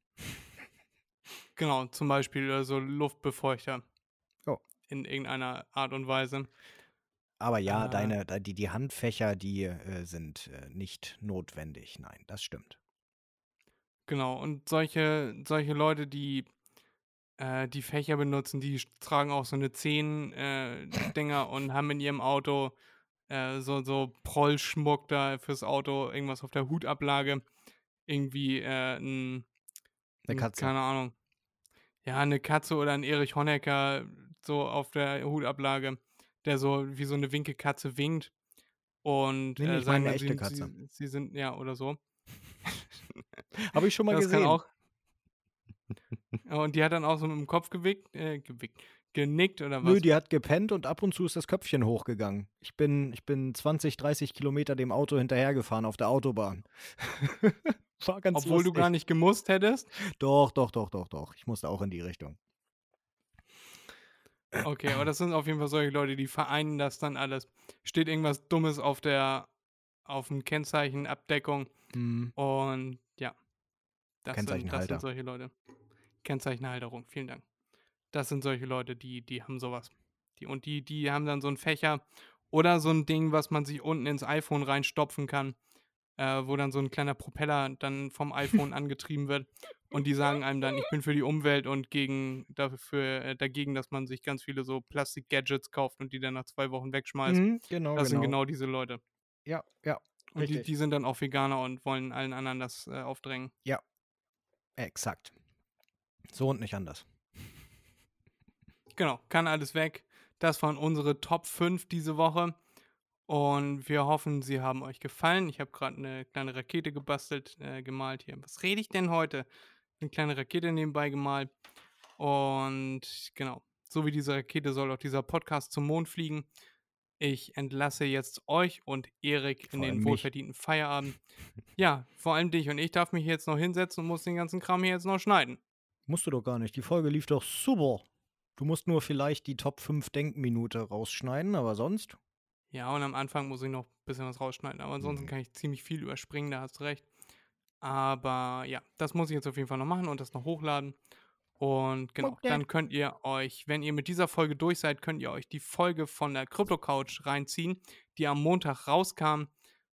Genau, zum Beispiel äh, so Luftbefeuchter. Ja. In irgendeiner Art und Weise. Aber ja, Äh. deine, die, die Handfächer, die äh, sind äh, nicht notwendig. Nein, das stimmt. Genau, und solche, solche Leute, die äh, die Fächer benutzen, die tragen auch so eine Zehn-Dinger und haben in ihrem Auto äh, so, so Prollschmuck da fürs Auto, irgendwas auf der Hutablage, irgendwie äh, ein, Eine ein- Katze. keine Ahnung, ja, eine Katze oder ein Erich Honecker so auf der Hutablage, der so wie so eine Winkelkatze winkt und Nee, nee, äh, ich meine eine echte Katze. Sie, sie sind, ja, oder so. Habe ich schon mal das gesehen. kann auch. Und die hat dann auch so mit dem Kopf gewickt, äh, gewickt, genickt oder was? Nö, die hat gepennt und ab und zu ist das Köpfchen hochgegangen. Ich bin, ich bin 20, 30 Kilometer dem Auto hinterhergefahren auf der Autobahn. War ganz Obwohl du lustig. gar nicht gemusst hättest. Doch, doch, doch, doch, doch. Ich musste auch in die Richtung. Okay, aber das sind auf jeden Fall solche Leute, die vereinen das dann alles. Steht irgendwas Dummes auf der, auf dem Kennzeichen, Abdeckung Hm. und ja. Das sind, das sind solche Leute. Kennzeichenhalterung, vielen Dank. Das sind solche Leute, die, die haben sowas. Die, und die, die haben dann so einen Fächer oder so ein Ding, was man sich unten ins iPhone reinstopfen kann, äh, wo dann so ein kleiner Propeller dann vom iPhone angetrieben wird. Und die sagen einem dann, ich bin für die Umwelt und gegen, dafür, äh, dagegen, dass man sich ganz viele so Plastik-Gadgets kauft und die dann nach zwei Wochen wegschmeißt. Mhm, genau, das genau. sind genau diese Leute. Ja, ja, Und die, die sind dann auch Veganer und wollen allen anderen das äh, aufdrängen. exakt. So und nicht anders. Genau, kann alles weg. Das waren unsere Top 5 diese Woche. Und wir hoffen, sie haben euch gefallen. Ich habe gerade eine kleine Rakete gebastelt, äh, gemalt hier. Was rede ich denn heute? Eine kleine Rakete nebenbei gemalt. Und genau, so wie diese Rakete soll auch dieser Podcast zum Mond fliegen. Ich entlasse jetzt euch und Erik in Vor den wohlverdienten Feierabend. Ja, vor allem dich und ich darf mich jetzt noch hinsetzen und muss den ganzen Kram hier jetzt noch schneiden. Musst du doch gar nicht. Die Folge lief doch super. Du musst nur vielleicht die Top 5 Denkminute rausschneiden, aber sonst. Ja, und am Anfang muss ich noch ein bisschen was rausschneiden. Aber ansonsten Mhm. kann ich ziemlich viel überspringen, da hast du recht. Aber ja, das muss ich jetzt auf jeden Fall noch machen und das noch hochladen. Und genau, Okay. dann könnt ihr euch, wenn ihr mit dieser Folge durch seid, könnt ihr euch die Folge von der Crypto Couch reinziehen, die am Montag rauskam,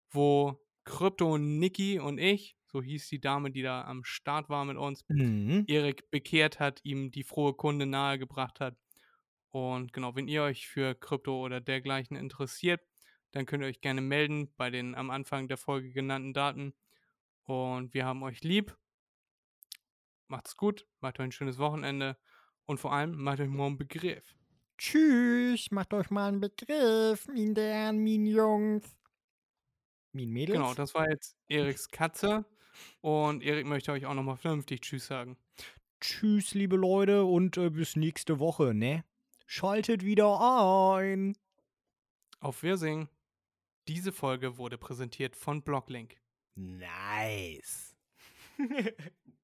wo Krypto Niki und ich, so hieß die Dame, die da am Start war mit uns, Mhm. Erik bekehrt hat, ihm die frohe Kunde nahegebracht hat. Und genau, wenn ihr euch für Krypto oder dergleichen interessiert, dann könnt ihr euch gerne melden bei den am Anfang der Folge genannten Daten. Und wir haben euch lieb. Macht's gut, macht euch ein schönes Wochenende und vor allem macht euch morgen einen Begriff. Tschüss, macht euch mal einen Begriff, min Herren, min Jungs. Min Mädels. Genau, das war jetzt Eriks Katze. Und Erik möchte euch auch nochmal vernünftig Tschüss sagen. Tschüss, liebe Leute, und äh, bis nächste Woche, ne? Schaltet wieder ein. Auf Wirsing. Diese Folge wurde präsentiert von Blocklink. Nice.